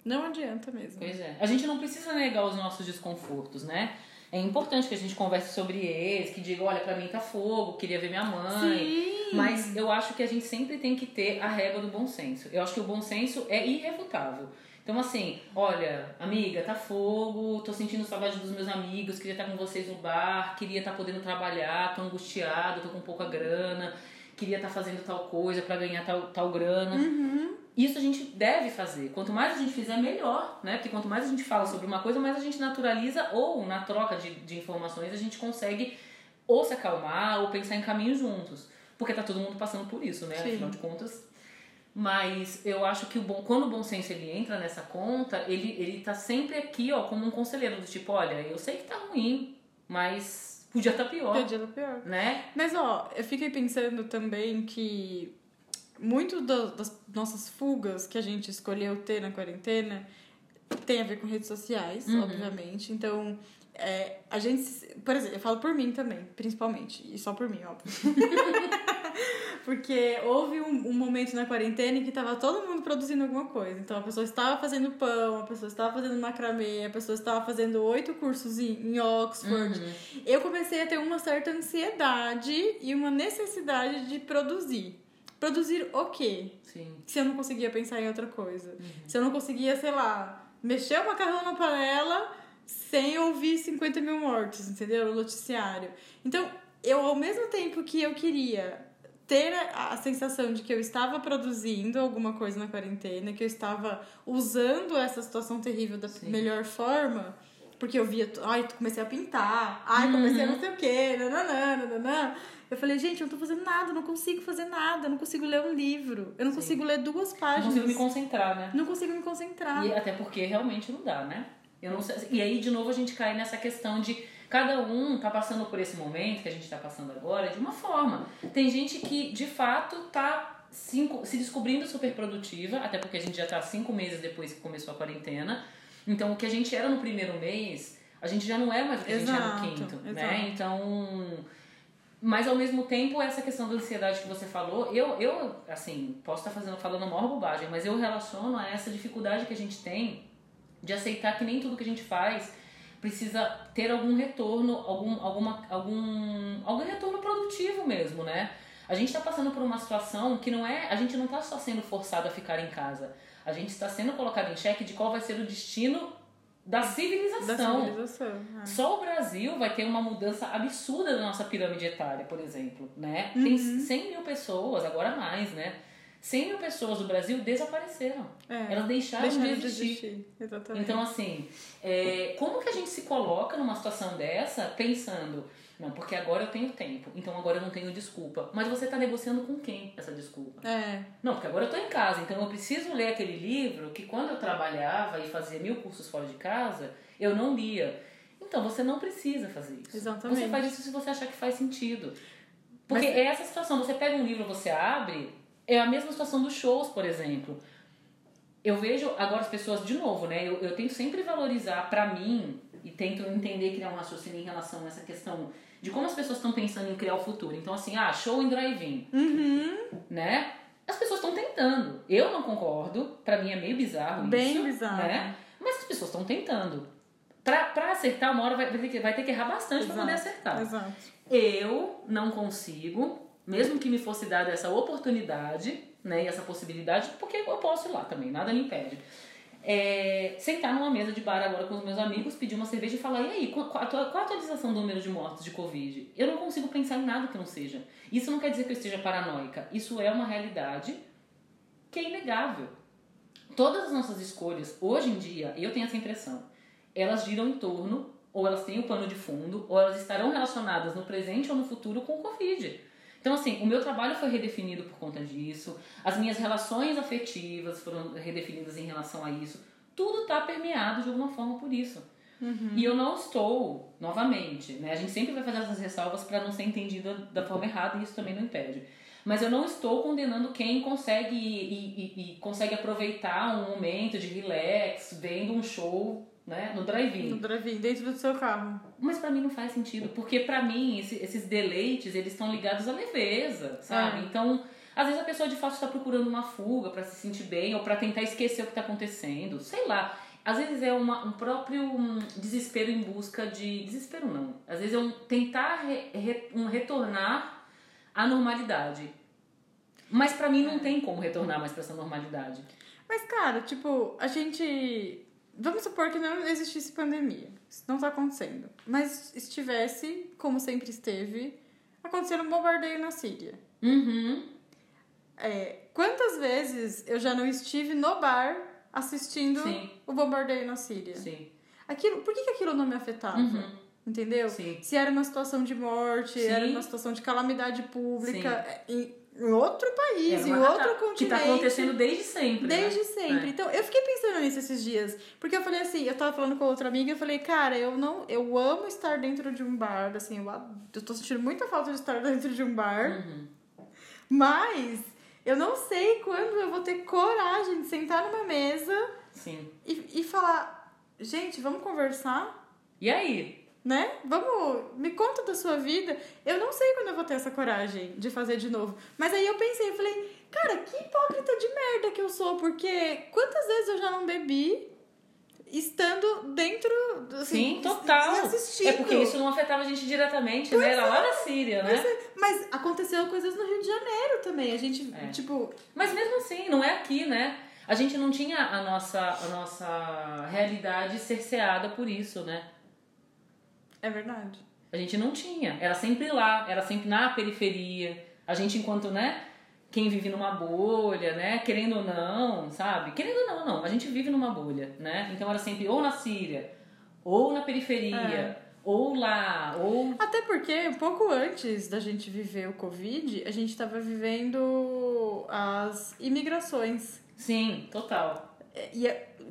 Não adianta mesmo. Pois é. A gente não precisa negar os nossos desconfortos, né? É importante que a gente converse sobre eles, que diga, olha, pra mim tá fogo, queria ver minha mãe. Sim. Mas eu acho que a gente sempre tem que ter a régua do bom senso. Eu acho que o bom senso é irrefutável. Então, assim, olha, amiga, tá fogo, tô sentindo saudade dos meus amigos, queria estar com vocês no bar, queria estar podendo trabalhar, tô angustiado, tô com pouca grana, queria estar fazendo tal coisa pra ganhar tal, tal grana. Isso a gente deve fazer. Quanto mais a gente fizer, melhor, né? Porque quanto mais a gente fala sobre uma coisa, mais a gente naturaliza ou na troca de, de informações a gente consegue ou se acalmar ou pensar em caminhos juntos. Porque tá todo mundo passando por isso, né? Sim. Afinal de contas. Mas eu acho que o bom, quando o bom senso ele entra nessa conta, ele, ele tá sempre aqui, ó, como um conselheiro do tipo, olha, eu sei que tá ruim, mas podia estar tá pior, Podia dar pior. né? Mas, ó, eu fiquei pensando também que muito da- das nossas fugas que a gente escolheu ter na quarentena tem a ver com redes sociais, Uhum. obviamente. Então, é, a gente. Por exemplo, eu falo por mim também, principalmente. E só por mim, óbvio. Porque houve um, um momento na quarentena em que tava todo mundo produzindo alguma coisa. Então a pessoa estava fazendo pão, a pessoa estava fazendo macramê, a pessoa estava fazendo oito cursos em, em Oxford. Uhum. Eu comecei a ter uma certa ansiedade e uma necessidade de produzir. Produzir o quê? Sim. Se eu não conseguia pensar em outra coisa. Se eu não conseguia, sei lá, mexer o macarrão na panela sem ouvir 50 mil mortes, entendeu? No noticiário. Então, eu, ao mesmo tempo que eu queria ter a, sensação de que eu estava produzindo alguma coisa na quarentena, que eu estava usando essa situação terrível da Sim. melhor forma, porque eu via, ai, comecei a pintar, ai, comecei a não sei o quê, nananã, nananã. Eu falei, gente, eu não tô fazendo nada, não consigo fazer nada, eu não consigo ler um livro, eu não Sim. consigo ler duas Não páginas. consigo me concentrar, né? Não consigo me concentrar. E até porque realmente não dá, né? Eu não sei, e aí, de novo, a gente cai nessa questão de cada um tá passando por esse momento que a gente tá passando agora de uma forma. Tem gente que, de fato, tá cinco, se descobrindo super produtiva, até porque a gente já tá cinco meses depois que começou a quarentena. Então, o que a gente era no primeiro mês, a gente já não é mais o que a gente era Exato, no quinto, exato. né? Então... Mas ao mesmo tempo, essa questão da ansiedade que você falou, eu, eu assim, posso estar fazendo, falando a maior bobagem, mas eu relaciono a essa dificuldade que a gente tem de aceitar que nem tudo que a gente faz precisa ter algum retorno, algum, alguma, algum, algum retorno produtivo mesmo, né? A gente está passando por uma situação que não é, a gente não está só sendo forçado a ficar em casa, a gente está sendo colocado em xeque de qual vai ser o destino da Da civilização. civilização. é. Só o Brasil vai ter uma mudança absurda da nossa pirâmide etária, por exemplo, né? Tem Uhum. 100 mil pessoas, agora mais, né? 100 mil pessoas do Brasil desapareceram. É. Elas deixaram, Deixaram de existir. Exatamente. Então, assim, é, como que a gente se coloca numa situação dessa pensando Não, porque agora eu tenho tempo, então agora eu não tenho desculpa. Mas você está negociando com quem essa desculpa? É. Não, porque agora eu estou em casa, então eu preciso ler aquele livro que quando eu trabalhava e fazia mil cursos fora de casa, eu não lia. Então você não precisa fazer isso. Exatamente. Você faz isso se você achar que faz sentido. Porque Mas- é essa situação, você pega um livro, você abre, é a mesma situação dos shows, por exemplo. Eu vejo agora as pessoas, de novo, né? Eu, eu tento sempre valorizar pra mim e tento entender, criar um raciocínio em relação a essa questão de como as pessoas estão pensando em criar o futuro. Então, assim, ah, show em drive-in, Uhum. né? As pessoas estão tentando. Eu não concordo, pra mim é meio bizarro Bem isso. bizarro. Né? Mas as pessoas estão tentando. Pra, pra acertar, uma hora vai, vai ter, que, vai ter que errar bastante pra poder acertar. Exato. Eu não consigo, mesmo que me fosse dada essa oportunidade, né, e essa possibilidade, porque eu posso ir lá também, nada me impede. É, sentar numa mesa de bar agora com os meus amigos, pedir uma cerveja e falar: e aí, qual, qual a atualização do número de mortos de Covid? Eu não consigo pensar em nada que não seja. Isso não quer dizer que eu esteja paranoica. Isso é uma realidade que é inegável. Todas as nossas escolhas, hoje em dia, eu tenho essa impressão, elas giram em torno, ou elas têm o pano de fundo, ou elas estarão relacionadas no presente ou no futuro com o Covid. Então, assim, o meu trabalho foi redefinido por conta disso, as minhas relações afetivas foram redefinidas em relação a isso. Tudo está permeado de alguma forma por isso. E eu não estou, novamente, né? A gente sempre vai fazer essas ressalvas para não ser entendida da forma errada e isso também não impede. Mas eu não estou condenando quem consegue e, e- e consegue aproveitar um momento de relax, vendo um show, né, no drive-in. No drive-in, dentro do seu carro. Mas pra mim não faz sentido, porque pra mim esse- esses deleites, eles estão ligados à leveza, sabe? É. Então, às vezes a pessoa de fato está procurando uma fuga pra se sentir bem ou pra tentar esquecer o que tá acontecendo, sei lá. Às vezes é uma- um próprio hum, desespero em busca de desespero não. Às vezes é um tentar re- re- um retornar à normalidade. Mas pra mim não tem como retornar mais pra essa normalidade. Mas, cara, tipo, a gente. Vamos supor que não existisse pandemia. Isso não tá acontecendo. Mas estivesse, como sempre esteve, acontecendo um bombardeio na Síria. Uhum. É, quantas vezes eu já não estive no bar assistindo Sim. o bombardeio na Síria? Sim. Aquilo, por que, que aquilo não me afetava? Uhum. Entendeu? Sim. Se era uma situação de morte, era uma situação de calamidade pública em, outro país, Era em uma outro continente. Que tá acontecendo desde sempre. né? Desde sempre. É. Então, eu fiquei pensando nisso esses dias. Porque eu falei assim, eu tava falando com outra amiga eu falei, cara, eu não. Eu amo estar dentro de um bar, assim, eu, eu tô sentindo muita falta de estar dentro de um bar. Uhum. Mas eu não sei quando eu vou ter coragem de sentar numa mesa Sim. e, e falar, gente, vamos conversar? E aí? Né? Vamos, me conta da sua vida. Eu não sei quando eu vou ter essa coragem de fazer de novo. Mas aí eu pensei, eu falei, cara, que hipócrita de merda que eu sou, porque quantas vezes eu já não bebi estando dentro, assim, Sim, total. assistindo. É porque isso não afetava a gente diretamente, né? Era lá na Síria, né? Pois é, Mas aconteceu coisas no Rio de Janeiro também. A gente, É. tipo, Mas mesmo assim, não é aqui, né? A gente não tinha a nossa, a nossa realidade cerceada por isso, né? É verdade. A gente não tinha. Era sempre lá, era sempre na periferia. A gente, enquanto, né? Quem vive numa bolha, né? Querendo ou não, sabe? Querendo ou não, não. A gente vive numa bolha, né? Então era sempre ou na Síria, ou na periferia, É. ou lá, ou. Até porque, um pouco antes da gente viver o Covid, a gente estava vivendo as imigrações. Sim, total. E,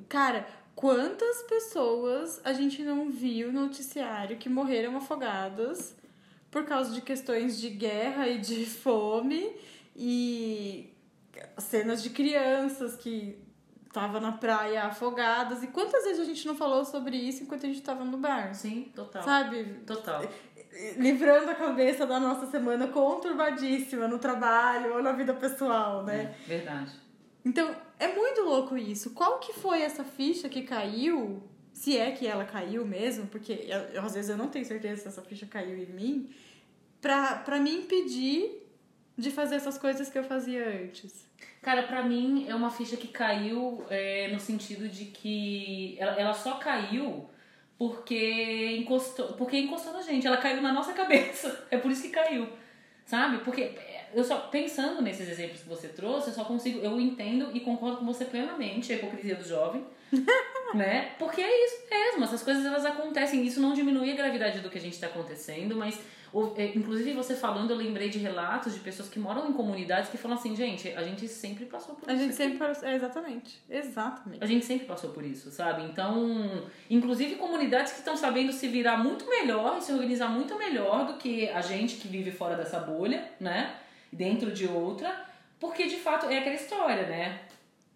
cara, quantas pessoas a gente não viu no noticiário que morreram afogadas por causa de questões de guerra e de fome e cenas de crianças que estavam na praia afogadas. E quantas vezes a gente não falou sobre isso enquanto a gente estava no bar? Sim, total. Sabe? Total. livrando a cabeça da nossa semana conturbadíssima no trabalho ou na vida pessoal, né? É, verdade. Então, é muito louco isso. Qual que foi essa ficha que caiu? Se é que ela caiu mesmo, porque eu, eu, às vezes eu não tenho certeza se essa ficha caiu em mim, pra, pra me impedir de fazer essas coisas que eu fazia antes. Cara, pra mim é uma ficha que caiu é, no sentido de que ela, ela só caiu porque encostou, porque encostou na gente. Ela caiu na nossa cabeça. É por isso que caiu. Sabe? Porque eu só pensando nesses exemplos que você trouxe, eu só consigo, eu entendo e concordo com você plenamente a hipocrisia do jovem, né? Porque é isso mesmo, essas coisas elas acontecem, isso não diminui a gravidade do que a gente tá acontecendo, mas é, inclusive, você falando, eu lembrei de relatos de pessoas que moram em comunidades que falam assim, gente, a gente sempre passou por A isso. gente aqui. sempre. parou- É, exatamente. Exatamente. A gente sempre passou por isso, sabe? Então, inclusive comunidades que estão sabendo se virar muito melhor e se organizar muito melhor do que a gente que vive fora dessa bolha, né? Dentro de outra, porque de fato é aquela história, né?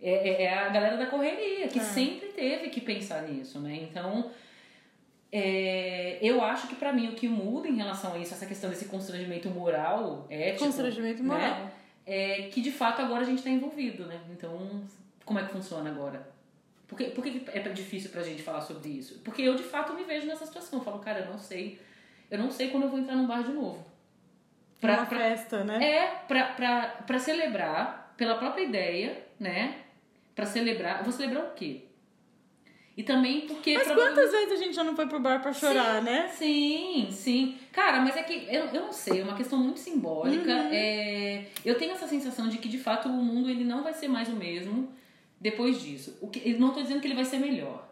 É, é- é a galera da correria que É. sempre teve que pensar nisso, né? Então, é, eu acho que pra mim o que muda em relação a isso, essa questão desse constrangimento moral, ético, Constrangimento né? moral. é que de fato agora a gente está envolvido, né? Então, como é que funciona agora? Por que, por que é difícil pra gente falar sobre isso? Porque eu de fato me vejo nessa situação. Eu falo, cara, eu não sei. Eu não sei quando eu vou entrar num bar de novo. Pra, Uma pra- festa, né? é, pra, pra, pra celebrar, pela própria ideia, né? Pra celebrar. Eu vou celebrar o quê? E também porque. Mas quantas vezes a gente já não foi pro bar pra chorar, né? Sim, sim. Cara, mas é que eu, eu não sei, é uma questão muito simbólica. Uhum. É, eu tenho essa sensação de que de fato o mundo ele não vai ser mais o mesmo depois disso. O que, não tô dizendo que ele vai ser melhor.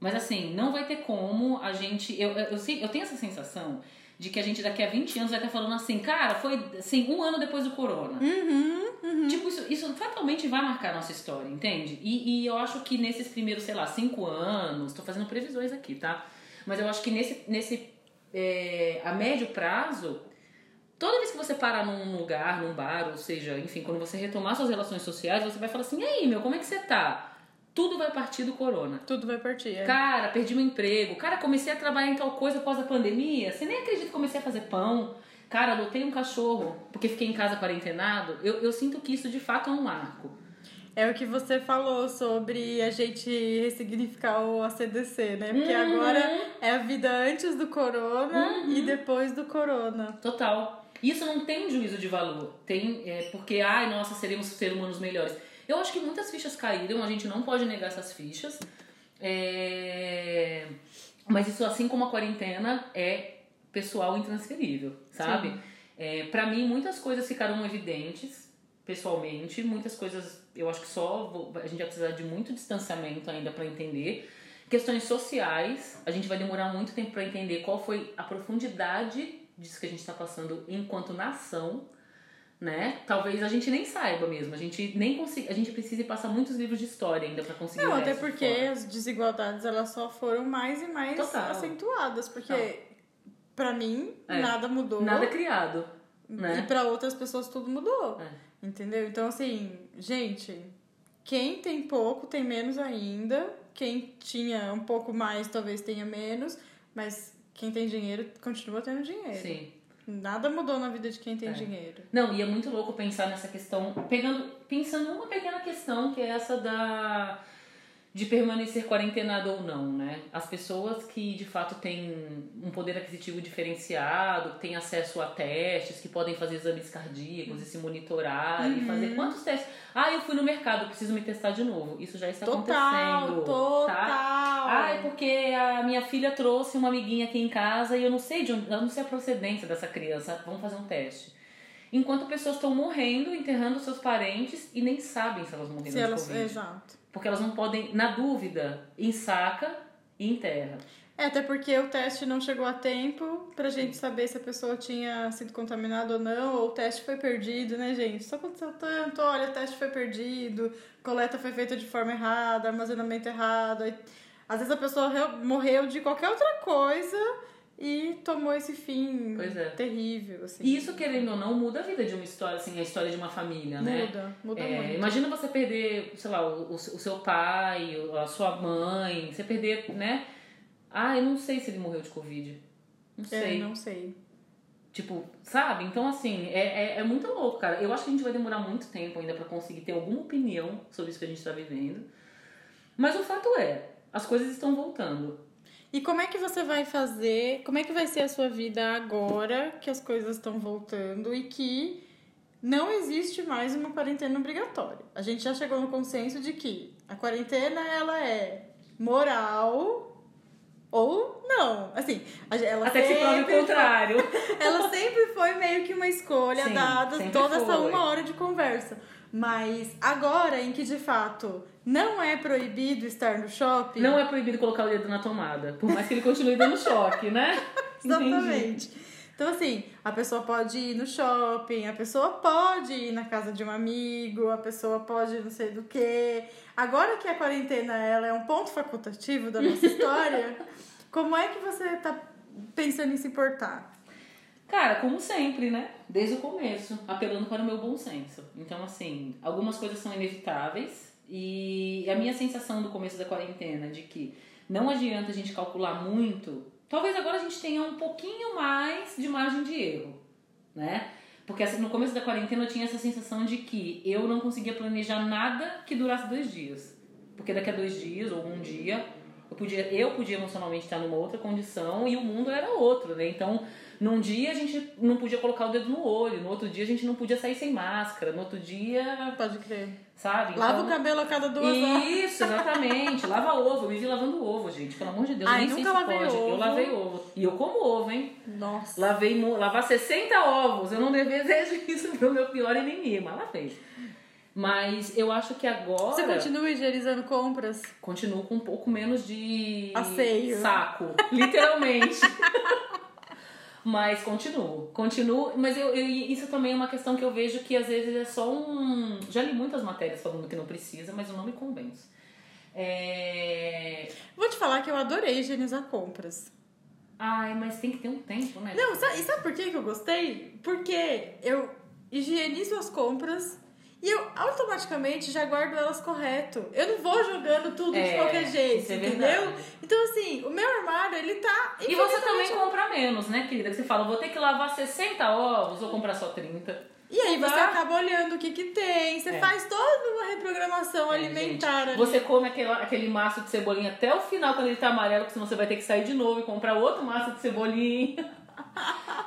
Mas assim, não vai ter como a gente. Eu, eu, eu, eu tenho essa sensação de que a gente daqui a 20 anos vai estar falando assim, cara, foi assim, um ano depois do corona. Uhum, uhum. Tipo, isso, isso fatalmente vai marcar a nossa história, entende? E, e eu acho que nesses primeiros, sei lá, cinco anos, tô fazendo previsões aqui, tá? Mas eu acho que nesse, nesse é, a médio prazo, toda vez que você parar num lugar, num bar, ou seja, enfim, quando você retomar suas relações sociais, você vai falar assim, e aí, meu, como é que você tá? Tudo vai partir do corona. Tudo vai partir. É. Cara, perdi meu emprego. Cara, comecei a trabalhar em tal coisa após a pandemia. Você nem acredita que comecei a fazer pão. Cara, adotei um cachorro porque fiquei em casa quarentenado. Eu, eu sinto que isso de fato é um marco. É o que você falou sobre a gente ressignificar o ACDC, né? Porque Uhum. agora é a vida antes do corona e depois do corona. Total. Isso não tem juízo de valor. Tem é, porque, ai, nossa, seremos seres humanos melhores. Eu acho que muitas fichas caíram, a gente não pode negar essas fichas. É, Mas isso, assim como a quarentena, é pessoal intransferível, sabe? É, para mim, muitas coisas ficaram evidentes, pessoalmente. Muitas coisas, eu acho que só vou- a gente vai precisar de muito distanciamento ainda para entender. Questões sociais, a gente vai demorar muito tempo para entender qual foi a profundidade disso que a gente está passando enquanto nação, né? Talvez a gente nem saiba mesmo, a gente nem consiga, a gente precise passar muitos livros de história ainda para conseguir Não, até porque fora. as desigualdades elas só foram mais e mais Total. acentuadas, porque pra mim É. nada mudou. nada é criado, E né? pra outras pessoas tudo mudou. É. Entendeu? Então, assim, gente, quem tem pouco tem menos ainda. Quem tinha um pouco mais talvez tenha menos. Mas quem tem dinheiro continua tendo dinheiro. Sim. Nada mudou na vida de quem tem É. dinheiro. Não, e é muito louco pensar nessa questão, pegando, pensando numa pequena questão que é essa da de permanecer quarentenado ou não, né? As pessoas que de fato têm um poder aquisitivo diferenciado, que têm acesso a testes, que podem fazer exames cardíacos e se monitorar e fazer quantos testes? Ah, eu fui no mercado, preciso me testar de novo. Isso já está Total, acontecendo. total. Tá? Ah, é porque a minha filha trouxe uma amiguinha aqui em casa e eu não sei de onde, eu não sei a procedência dessa criança. Vamos fazer um teste. Enquanto pessoas estão morrendo, enterrando seus parentes e nem sabem se elas morreram Se de elas, Covid. exato. Porque elas não podem, na dúvida, ensaca e enterra. É, até porque o teste não chegou a tempo pra gente saber se a pessoa tinha sido contaminada ou não, ou o teste foi perdido, né, gente? Isso aconteceu tanto, olha, o teste foi perdido, coleta foi feita de forma errada, armazenamento errado. aí, Às vezes a pessoa reu- morreu de qualquer outra coisa e tomou esse fim é. terrível, assim. E isso, querendo ou não, muda a vida de uma história, assim, a história de uma família, né? Muda, muda É, muito. imagina você perder, sei lá, o, o seu pai, a sua mãe, você perder, né? Ah, eu não sei se ele morreu de Covid. Não É, sei. não sei. Tipo, sabe? Então, assim, é, é, é muito louco, cara. Eu acho que a gente vai demorar muito tempo ainda pra conseguir ter alguma opinião sobre isso que a gente tá vivendo. Mas o fato é, as coisas estão voltando. E como é que você vai fazer? Como é que vai ser a sua vida agora que as coisas estão voltando e que não existe mais uma quarentena obrigatória? A gente já chegou no consenso de que a quarentena ela é moral ou não. Assim, ela Até que se prove o sempre contrário. ela sempre foi meio que uma escolha Sim, dada sempre toda essa uma hora de conversa. Mas agora em que de fato não é proibido estar no shopping. Não é proibido colocar o dedo na tomada, por mais que ele continue dando choque, né? Entendi. Exatamente. Então, assim, a pessoa pode ir no shopping, a pessoa pode ir na casa de um amigo, a pessoa pode não sei do que. Agora que a quarentena ela é um ponto facultativo da nossa história, como é que você tá pensando em se importar? Cara, como sempre, né? Desde o começo, apelando para o meu bom senso. Então, assim, algumas coisas são inevitáveis e a minha sensação do começo da quarentena de que não adianta a gente calcular muito, talvez agora a gente tenha um pouquinho mais de margem de erro, né? Porque assim, no começo da quarentena eu tinha essa sensação de que eu não conseguia planejar nada que durasse dois dias. Porque daqui a dois dias ou um dia eu podia, eu podia emocionalmente estar numa outra condição e o mundo era outro, né? Então num dia a gente não podia colocar o dedo no olho, no outro dia a gente não podia sair sem máscara, no outro dia. Pode crer. Sabe? Lava então, o cabelo a cada duas horas. Isso, exatamente. Lava ovo. Eu me vi lavando ovo, gente. Pelo amor de Deus, Ai, nem nunca se pode. Ovo. Eu lavei ovo. E eu como ovo, hein? Nossa. Lavei, lavar 60 ovos. Eu não desejo isso pro meu pior inimigo, mas lavei. Mas eu acho que agora. Você continua higienizando compras? Continuo com um pouco menos de. Asseio. Saco. Literalmente. Mas continuo, continuo. Mas eu, eu, isso também é uma questão que eu vejo que às vezes é só um. Já li muitas matérias falando que não precisa, mas eu não me convenço. É... Vou te falar que eu adorei higienizar compras. Ai, mas tem que ter um tempo, né? Não, sabe, e sabe por que eu gostei? Porque eu higienizo as compras e eu automaticamente já guardo elas correto. Eu não vou jogando tudo é, de qualquer jeito, é entendeu? Então, assim, o meu armário, ele tá. E você também compra menos, né, querida? Você fala, vou ter que lavar 60 ovos ou comprar só 30. E aí você tá? acaba olhando o que que tem, você é. faz toda uma reprogramação é, alimentar. Gente, você come aquele, aquele maço de cebolinha até o final, quando ele tá amarelo, porque senão você vai ter que sair de novo e comprar outro maço de cebolinha.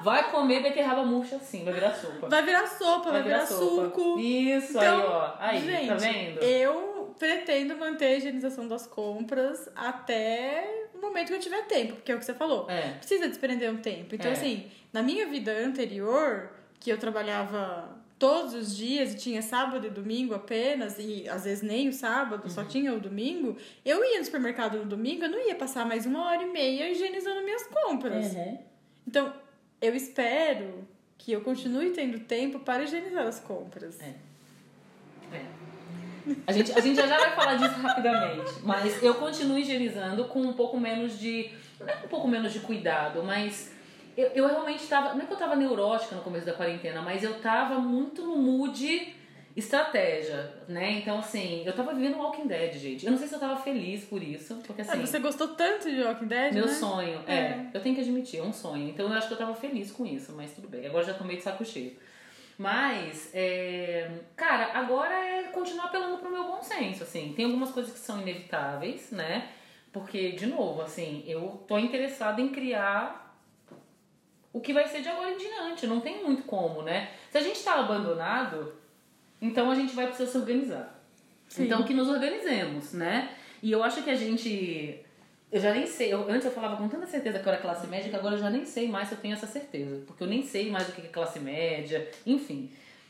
Vai comer beterraba murcha assim, vai virar sopa. Vai virar sopa, vai, vai virar, virar suco. Isso, então, aí, ó. Aí, tá gente, tá vendo? Eu pretendo manter a higienização das compras até o momento que eu tiver tempo, porque é o que você falou. É. Precisa desprender um tempo. Então, é. assim, na minha vida anterior, que eu trabalhava todos os dias e tinha sábado e domingo apenas, e às vezes nem o sábado, uhum. só tinha o domingo, eu ia no supermercado no domingo, eu não ia passar mais uma hora e meia higienizando minhas compras. Uhum. Então, eu espero que eu continue tendo tempo para higienizar as compras. É. É. A gente, a gente já, vai falar disso rapidamente, mas eu continuo higienizando com um pouco menos de. Não é um pouco menos de cuidado, mas eu, eu realmente estava. Não é que eu estava neurótica no começo da quarentena, mas eu estava muito no mood estratégia, né? Então, assim, eu tava vivendo Walking Dead, gente. Eu não sei se eu tava feliz por isso, porque assim... É, você gostou tanto de Walking Dead, Meu né? sonho, é. é. Eu tenho que admitir, é um sonho. Então, eu acho que eu tava feliz com isso, mas tudo bem. Agora já tô meio de saco cheio. Mas, é... cara, agora é continuar apelando pro meu bom senso, assim. Tem algumas coisas que são inevitáveis, né? Porque, de novo, assim, eu tô interessada em criar o que vai ser de agora em diante. Não tem muito como, né? Se a gente tá abandonado então a gente vai precisar se organizar. Sim. Então que nos organizemos, né? E eu acho que a gente. Eu já nem sei, eu, antes eu falava com tanta certeza que eu era classe média, que agora eu já nem sei mais se eu tenho essa certeza. Porque eu nem sei mais o que é classe média, enfim.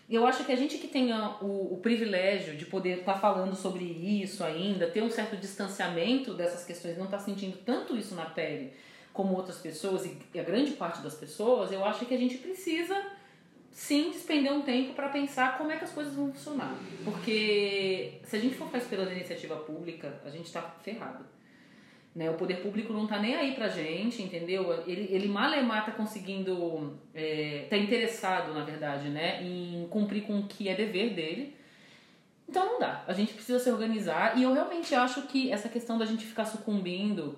Eu acho que a gente que tenha o, o privilégio de poder estar tá falando sobre isso ainda, ter um certo distanciamento dessas questões, não estar tá sentindo tanto isso na pele como outras pessoas e a grande parte das pessoas, eu acho que a gente precisa sim despender um tempo para pensar como é que as coisas vão funcionar. Porque se a gente for ficar esperando a iniciativa pública, a gente está ferrado. Né? O poder público não está nem aí pra gente, entendeu? Ele, ele malemar tá conseguindo, é, tá interessado, na verdade, né, em cumprir com o que é dever dele. Então não dá. A gente precisa se organizar e eu realmente acho que essa questão da gente ficar sucumbindo,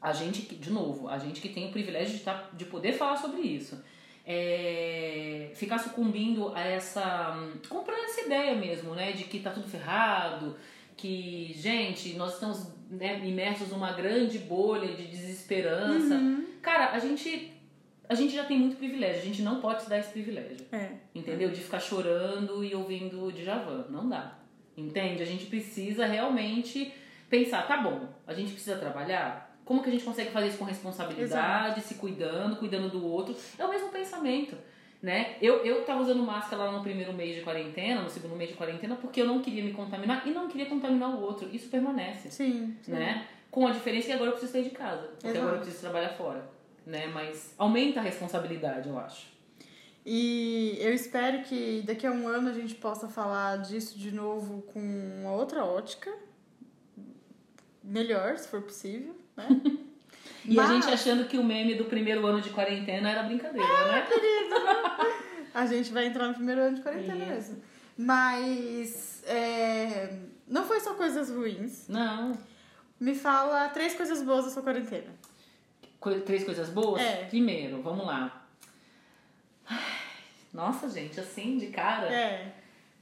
a gente, de novo, a gente que tem o privilégio de, tá, de poder falar sobre isso é, ficar sucumbindo a essa. comprando essa ideia mesmo, né? De que tá tudo ferrado, que, gente, nós estamos né, imersos numa grande bolha de desesperança. Uhum. Cara, a gente. A gente já tem muito privilégio, a gente não pode se dar esse privilégio. É. Entendeu? De ficar chorando e ouvindo Djavan. Não dá. Entende? A gente precisa realmente pensar, tá bom, a gente precisa trabalhar? Como que a gente consegue fazer isso com responsabilidade, Exato. se cuidando, cuidando do outro? É o mesmo pensamento. Né? Eu, eu tava usando máscara lá no primeiro mês de quarentena, no segundo mês de quarentena, porque eu não queria me contaminar e não queria contaminar o outro. Isso permanece. Sim. sim. Né? Com a diferença que agora eu preciso sair de casa. Porque Exato. agora eu preciso trabalhar fora. né? Mas aumenta a responsabilidade, eu acho. E eu espero que daqui a um ano a gente possa falar disso de novo com uma outra ótica. Melhor, se for possível, né? E Mas... a gente achando que o meme do primeiro ano de quarentena era brincadeira, é, né? querido! a gente vai entrar no primeiro ano de quarentena Isso. mesmo. Mas é, não foi só coisas ruins. Não. Me fala três coisas boas da sua quarentena. Três coisas boas? É. Primeiro, vamos lá. Nossa, gente, assim, de cara. É.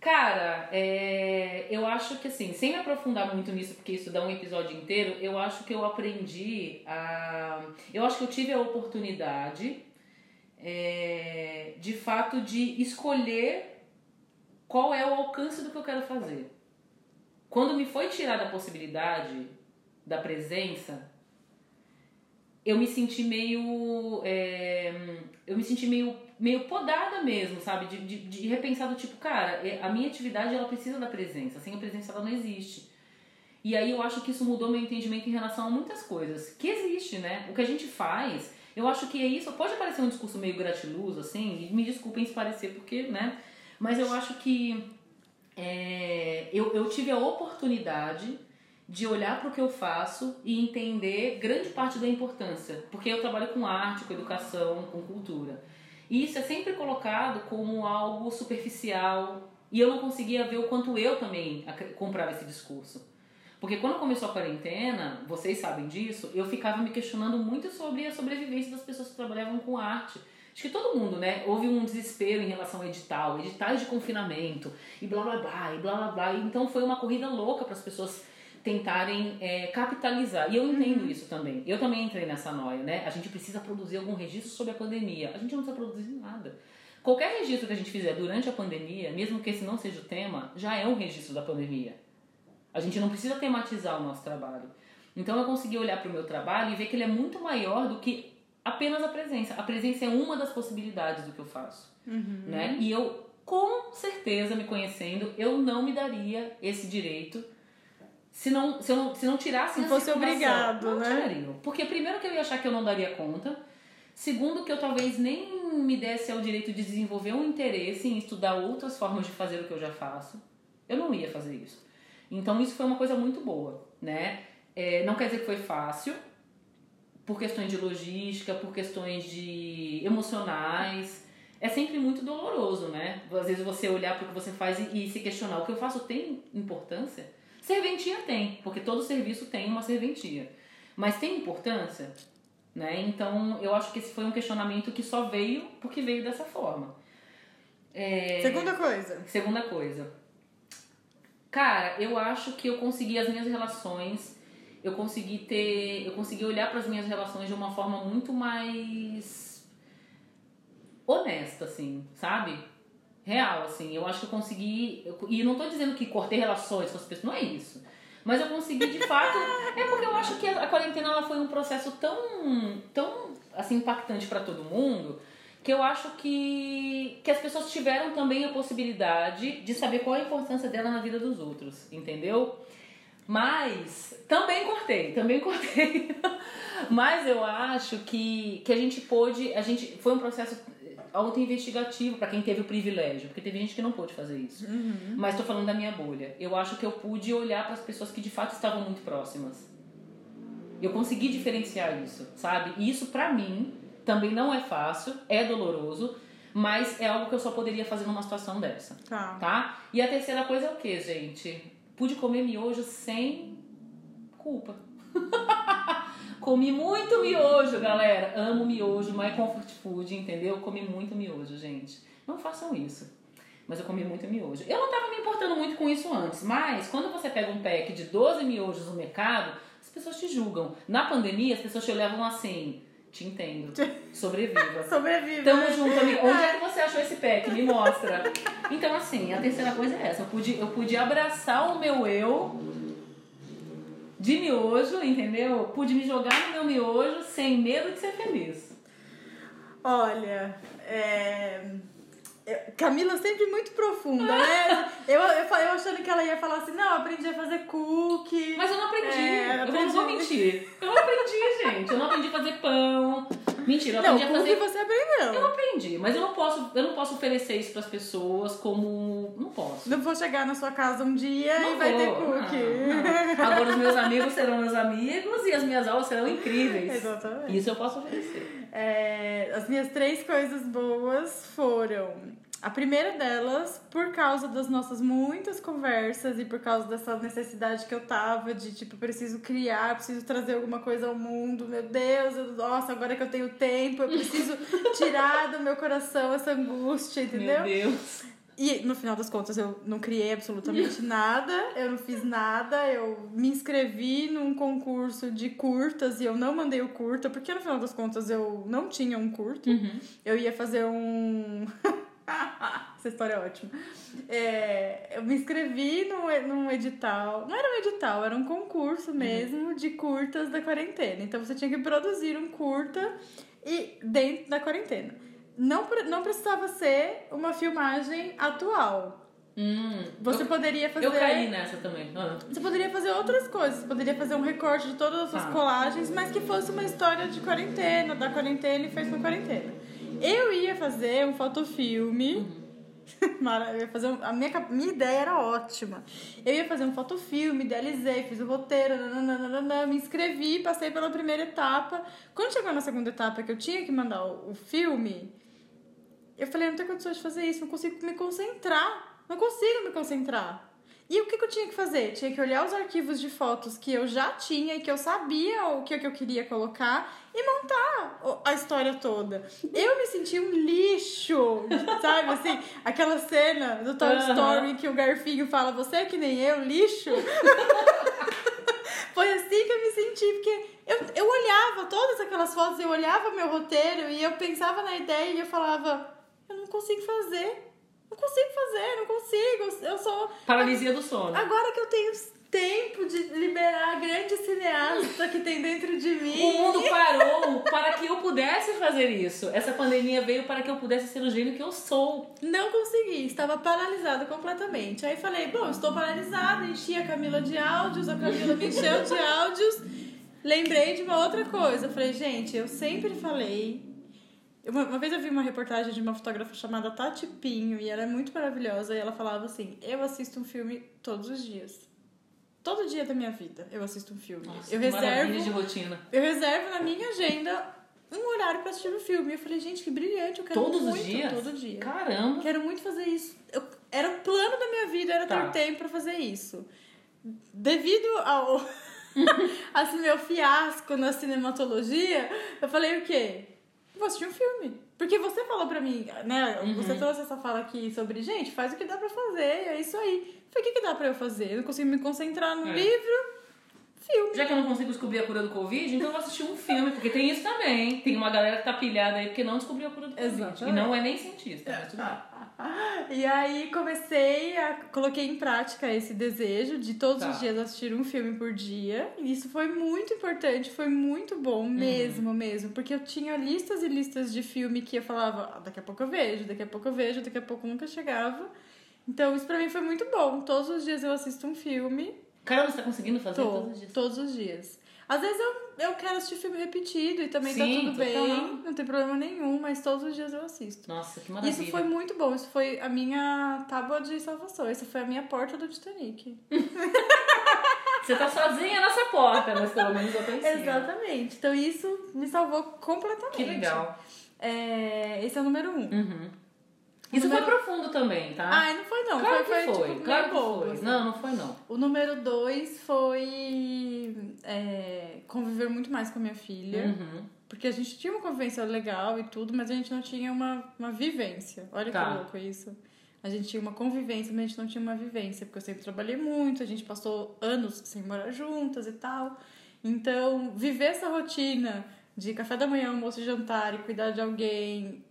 Cara, é, eu acho que assim, sem me aprofundar muito nisso, porque isso dá um episódio inteiro, eu acho que eu aprendi a. Eu acho que eu tive a oportunidade, é, de fato, de escolher qual é o alcance do que eu quero fazer. Quando me foi tirada a possibilidade da presença, eu me senti meio. É, eu me senti meio, meio podada mesmo, sabe? De, de, de repensar do tipo, cara, é, a minha atividade ela precisa da presença, sem a presença ela não existe. E aí eu acho que isso mudou meu entendimento em relação a muitas coisas. Que existe, né? O que a gente faz, eu acho que é isso. Pode parecer um discurso meio gratiloso, assim, me desculpem se parecer, porque, né? Mas eu acho que é, eu, eu tive a oportunidade de olhar para o que eu faço e entender grande parte da importância, porque eu trabalho com arte, com educação, com cultura. E isso é sempre colocado como algo superficial, e eu não conseguia ver o quanto eu também comprava esse discurso. Porque quando começou a quarentena, vocês sabem disso, eu ficava me questionando muito sobre a sobrevivência das pessoas que trabalhavam com arte. Acho que todo mundo, né? Houve um desespero em relação ao edital, editais de confinamento, e blá blá blá, e blá blá blá. Então foi uma corrida louca para as pessoas tentarem é, capitalizar. E eu entendo uhum. isso também. Eu também entrei nessa noia, né? A gente precisa produzir algum registro sobre a pandemia. A gente não precisa produzir nada. Qualquer registro que a gente fizer durante a pandemia, mesmo que esse não seja o tema, já é um registro da pandemia. A gente não precisa tematizar o nosso trabalho. Então eu consegui olhar para o meu trabalho e ver que ele é muito maior do que apenas a presença. A presença é uma das possibilidades do que eu faço, uhum. né? E eu com certeza me conhecendo, eu não me daria esse direito se não, se, eu não, se não tirasse Se fosse obrigado, não né? Tirariam. Porque primeiro que eu ia achar que eu não daria conta. Segundo que eu talvez nem me desse ao direito de desenvolver um interesse em estudar outras formas de fazer o que eu já faço. Eu não ia fazer isso. Então isso foi uma coisa muito boa, né? É, não quer dizer que foi fácil, por questões de logística, por questões de emocionais. É sempre muito doloroso, né? Às vezes você olhar para o que você faz e, e se questionar: o que eu faço tem importância? Serventia tem, porque todo serviço tem uma serventia. Mas tem importância? Né? Então, eu acho que esse foi um questionamento que só veio porque veio dessa forma. É... Segunda coisa. Segunda coisa. Cara, eu acho que eu consegui as minhas relações, eu consegui ter, eu consegui olhar para as minhas relações de uma forma muito mais honesta, assim, sabe? Real, assim. Eu acho que eu consegui. Eu, e não tô dizendo que cortei relações com as pessoas, não é isso. Mas eu consegui, de fato. é porque eu acho que a, a quarentena ela foi um processo tão, tão assim, impactante para todo mundo que eu acho que, que as pessoas tiveram também a possibilidade de saber qual a importância dela na vida dos outros, entendeu? Mas também cortei, também cortei. Mas eu acho que, que a gente pôde, a gente foi um processo auto-investigativo para quem teve o privilégio, porque teve gente que não pôde fazer isso. Uhum. Mas estou falando da minha bolha. Eu acho que eu pude olhar para as pessoas que de fato estavam muito próximas. Eu consegui diferenciar isso, sabe? E isso para mim também não é fácil, é doloroso, mas é algo que eu só poderia fazer numa situação dessa. Tá. tá? E a terceira coisa é o que, gente? Pude comer miojo sem culpa. Comi muito miojo, galera. Amo miojo, my comfort food, entendeu? Comi muito miojo, gente. Não façam isso. Mas eu comi muito miojo. Eu não tava me importando muito com isso antes, mas quando você pega um pack de 12 miojos no mercado, as pessoas te julgam. Na pandemia, as pessoas te olhavam assim. Te entendo. Sobreviva. Sobreviva. Tamo junto, amigo. Onde é que você achou esse pack? Me mostra. Então, assim, a terceira coisa é essa. Eu pude, eu pude abraçar o meu eu de miojo, entendeu? Pude me jogar no meu miojo sem medo de ser feliz. Olha, é... Camila sempre muito profunda, né? eu, eu, eu achando que ela ia falar assim, não, aprendi a fazer cookie. Mas eu não aprendi. É, eu, aprendi. não vou mentir. Eu não aprendi, gente. Eu não aprendi a fazer pão. Mentira, eu Não, aprendi a fazer. você aprendeu. Eu aprendi, mas eu não posso, eu não posso oferecer isso pras pessoas como. Não posso. Não vou chegar na sua casa um dia Não e vai ter vou, cookie. não, não. Agora os meus amigos serão meus amigos e as minhas aulas serão incríveis. Exatamente. Isso eu posso oferecer. É, as minhas três coisas boas foram. A primeira delas, por causa das nossas muitas conversas e por causa dessa necessidade que eu tava de, tipo, preciso criar, preciso trazer alguma coisa ao mundo, meu Deus, eu- nossa, agora que eu tenho tempo, eu preciso tirar do meu coração essa angústia, entendeu? Meu Deus. E no final das contas eu não criei absolutamente nada, eu não fiz nada, eu me inscrevi num concurso de curtas e eu não mandei o curta, porque no final das contas eu não tinha um curta. Eu ia fazer um. Essa história é ótima. É, eu me inscrevi num, num edital. Não era um edital, era um concurso mesmo de curtas da quarentena. Então você tinha que produzir um curta e dentro da quarentena. Não, não precisava ser uma filmagem atual. Hum, Você eu, poderia fazer. eu caí nessa também. Ah. Você poderia fazer outras coisas, você poderia fazer um recorte de todas as Tá. colagens, mas que fosse uma história de quarentena, da quarentena e fez na quarentena. Eu ia fazer um fotofilme. Mara- eu ia fazer um- a minha, minha ideia era ótima. Eu ia fazer um fotofilme, idealizei, fiz o roteiro, nananana, me inscrevi, passei pela primeira etapa. Quando chegou na segunda etapa que eu tinha que mandar o, o filme, eu falei, não tenho condições de fazer isso, não consigo me concentrar. Não consigo me concentrar. E o que, que eu tinha que fazer? Tinha que olhar os arquivos de fotos que eu já tinha e que eu sabia o que, que eu queria colocar e montar a história toda. Eu me senti um lixo, sabe assim? Aquela cena do Toy. Story que o Garfinho fala, você é que nem eu, lixo? Foi assim que eu me senti, porque eu, eu olhava todas aquelas fotos, eu olhava meu roteiro e eu pensava na ideia e eu falava, eu não consigo fazer. Não consigo fazer, não consigo. Eu sou. Paralisia do sono. Agora que eu tenho tempo de liberar a grande cineasta que tem dentro de mim. O mundo parou para que eu pudesse fazer isso. Essa pandemia veio para que eu pudesse ser o gênio que eu sou. Não consegui, estava paralisada completamente. Aí falei, bom, estou paralisada, enchi a Camila de áudios, a Camila me encheu de áudios. Lembrei de uma outra coisa. Falei, gente, eu sempre falei. Uma, uma vez eu vi uma reportagem de uma fotógrafa chamada Tati Pinho e ela é muito maravilhosa. E ela falava assim: Eu assisto um filme todos os dias. Todo dia da minha vida eu assisto um filme. Nossa, eu reservo. de rotina. Eu reservo na minha agenda um horário pra assistir o filme. E eu falei, gente, que brilhante, eu quero Todos muito. os dias? Todo dia. Caramba. Quero muito fazer isso. Eu- era o plano da minha vida, era Tá. ter tempo pra fazer isso. Devido ao assim, meu fiasco na cinematologia, eu falei o quê? Vou assistir um filme. Porque você falou pra mim, né? Uhum. Você trouxe essa fala aqui sobre, gente, faz o que dá pra fazer, é isso aí. Falei, o que, que dá pra eu fazer? Eu não consigo me concentrar no É. livro. Filme. Já que eu não consigo descobrir a cura do Covid, então eu vou assistir um filme, porque tem isso também. Tem uma galera que tá pilhada aí porque não descobriu a cura do Covid. Exatamente. E não é nem cientista, mas tudo bem. E aí comecei a coloquei em prática esse desejo de todos Tá. os dias assistir um filme por dia. E isso foi muito importante, foi muito bom mesmo, mesmo, porque eu tinha listas e listas de filme que eu falava, "Ah, daqui a pouco eu vejo, daqui a pouco eu vejo, daqui a pouco nunca chegava. Então isso pra mim foi muito bom. Todos os dias eu assisto um filme. Caramba, você tá conseguindo fazer Tô, todos os dias? todos os dias. Às vezes eu, eu quero assistir filme repetido e também tá Sim, tudo total. bem, não tem problema nenhum, mas todos os dias eu assisto. Nossa, que maravilha. Isso foi muito bom. Isso foi a minha tábua de salvação. Essa foi a minha porta do Titanic. Você tá sozinha nessa porta, mas pelo menos eu tô em cima. Exatamente. Então isso me salvou completamente. Que legal. É, esse é o número um. Uhum. Isso número- foi profundo também, tá? Ai, não foi não. claro foi, que foi, foi. tipo, claro que bobo, foi. assim. Não, não foi não. O número dois foi é, conviver muito mais com a minha filha. Uhum. Porque a gente tinha uma convivência legal e tudo, mas a gente não tinha uma, uma vivência. Olha Tá. que louco isso. A gente tinha uma convivência, mas a gente não tinha uma vivência, porque eu sempre trabalhei muito, a gente passou anos sem morar juntas e tal. Então, viver essa rotina de café da manhã, almoço e jantar e cuidar de alguém,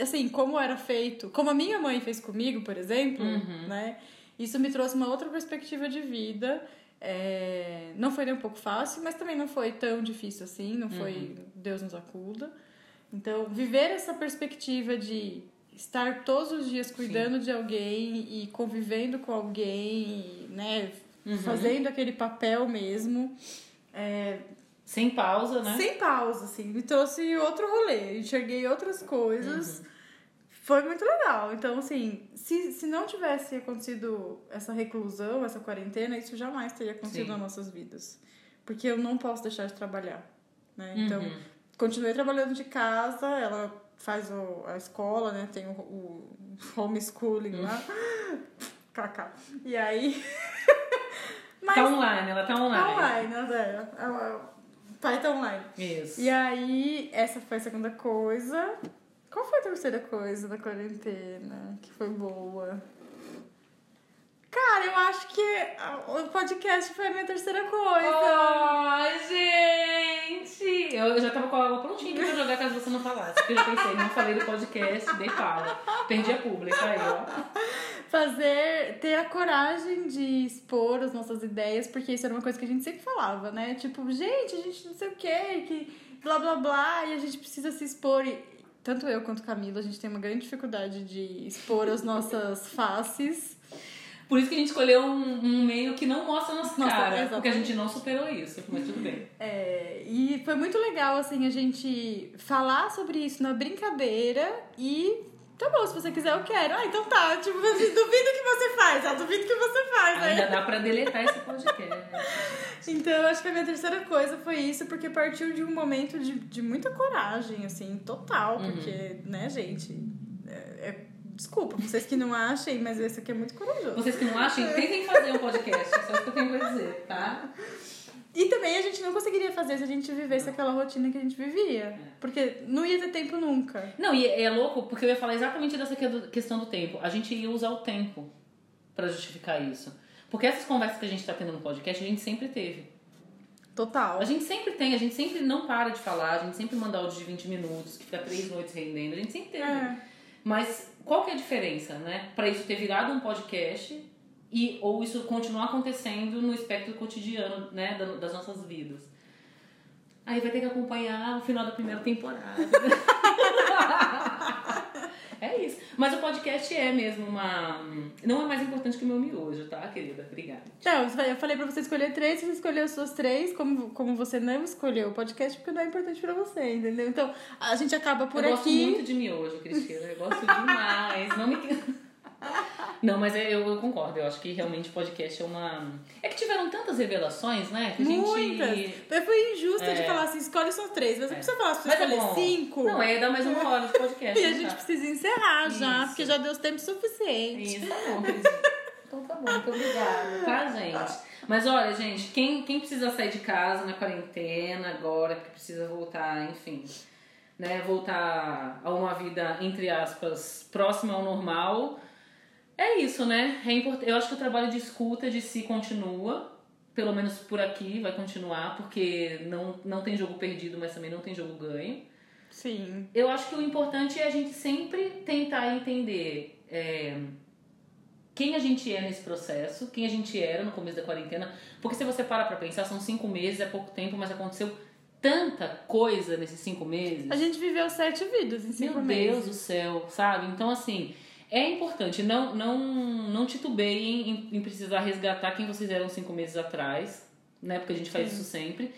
assim, como era feito, como a minha mãe fez comigo, por exemplo, Uhum. né? Isso me trouxe uma outra perspectiva de vida. É, não foi nem um pouco fácil, mas também não foi tão difícil assim, não foi Deus nos acuda. Então, viver essa perspectiva de estar todos os dias cuidando de alguém e convivendo com alguém, né, Uhum. fazendo aquele papel mesmo, é, Sem pausa, né? Sem pausa, assim. Me trouxe outro rolê. Enxerguei outras coisas. Uhum. Foi muito legal. Então, assim, se, se não tivesse acontecido essa reclusão, essa quarentena, isso jamais teria acontecido Sim. nas nossas vidas. Porque eu não posso deixar de trabalhar. Né? Então, Uhum. continuei trabalhando de casa, ela faz o, a escola, né? Tem o, o homeschooling lá. Kaká. E aí. Mas Tá online, ela tá online. tá online, né? É, é, Tá online. Isso. E aí, essa foi a segunda coisa. Qual foi a terceira coisa da quarentena que foi boa? Cara, eu acho que o podcast foi a minha terceira coisa. Ai, gente! Eu já tava com a água prontinha pra jogar caso você não falasse. Porque eu já pensei, não falei do podcast, dei pala. Perdi a pública aí, ó. Fazer, ter a coragem de expor as nossas ideias, porque isso era uma coisa que a gente sempre falava, né? Tipo, gente, a gente não sei o quê, que blá blá blá, e a gente precisa se expor. E, tanto eu quanto Camila, a gente tem uma grande dificuldade de expor as nossas faces. Por isso que a gente escolheu um, um meio que não mostra nossa Nossa, cara. exatamente. Porque a gente não superou isso, mas tudo bem. É, e foi muito legal, assim, a gente falar sobre isso na brincadeira e. Tá bom, se você quiser, eu quero. Ah, então tá. Tipo, duvido que você faz. Ah, duvido que você faz, né? Ainda dá pra deletar esse podcast. Então, eu acho que a minha terceira coisa foi isso, porque partiu de um momento de, de muita coragem, assim, total. Porque, né, gente. É- é- desculpa, vocês que não achem, mas esse aqui é muito corajoso. Vocês que não acham, tentem fazer um podcast. Só isso que eu tenho pra dizer, tá? E também a gente não conseguiria fazer se a gente vivesse aquela rotina que a gente vivia. Porque não ia ter tempo nunca. Não, e é louco porque eu ia falar exatamente dessa que- questão do tempo. A gente ia usar o tempo pra justificar isso. Porque essas conversas que a gente tá tendo no podcast, a gente sempre teve. Total. A gente sempre tem, a gente sempre não para de falar, a gente sempre manda áudio de 20 minutos, que fica três noites rendendo, a gente sempre teve. É. Mas qual que é a diferença, né? Pra isso ter virado um podcast e ou isso continuar acontecendo no espectro cotidiano, né, da- das nossas vidas. Aí vai ter que acompanhar o final da primeira temporada. é isso. Mas o podcast é mesmo uma. Não é mais importante que o meu miojo, tá, querida? Obrigada. Então, eu falei pra você escolher três, você escolheu as suas três, como, como você não escolheu o podcast, porque não é importante pra você, entendeu? Então, a gente acaba por eu aqui. gosto muito de miojo, Cristina. Eu gosto demais. Não me. Não, mas é- eu, eu concordo. Eu acho que realmente o podcast é uma. É que tiveram tantas revelações, né? Que a gente. Muitas. Eu fui injusta de É. falar assim, escolhe só três. Mas É. não precisa falar, você é escolher bom. cinco. Não, é dar mais uma hora de podcast. E a gente tá? precisa encerrar já, Isso. porque já deu tempo suficiente. Isso, tá bom. Então tá bom, muito obrigada, tá, gente? Mas olha, gente, quem, quem precisa sair de casa na quarentena agora, que precisa voltar, enfim, né, voltar a uma vida, entre aspas, próxima ao normal, é isso, né? É import... Eu acho que o trabalho de escuta de si continua, pelo menos por aqui vai continuar, porque não, não tem jogo perdido, mas também não tem jogo ganho. Sim. Eu acho que o importante é a gente sempre tentar entender é, quem a gente é nesse processo, quem a gente era no começo da quarentena. Porque se você para pra pensar, são cinco meses, é pouco tempo, mas aconteceu tanta coisa nesses cinco meses. A gente viveu sete vidas em cinco Meu meses. Deus do céu, sabe? Então, assim, é importante. Não, não, não titubeiem em, em precisar resgatar quem vocês eram cinco meses atrás, né? Porque a gente faz Sim. isso sempre.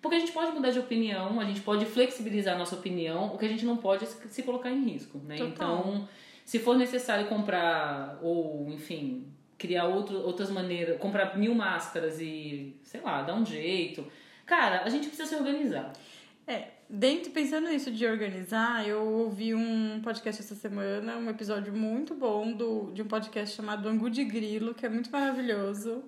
Porque a gente pode mudar de opinião, a gente pode flexibilizar a nossa opinião, o que a gente não pode é se colocar em risco, né? Total. Então, se for necessário comprar, ou, enfim, criar outro, outras maneiras, comprar mil máscaras e, sei lá, dar um jeito. Cara, a gente precisa se organizar. É, dentro, pensando nisso de organizar, eu ouvi um podcast essa semana, um episódio muito bom do, de um podcast chamado Angu de Grilo, que é muito maravilhoso.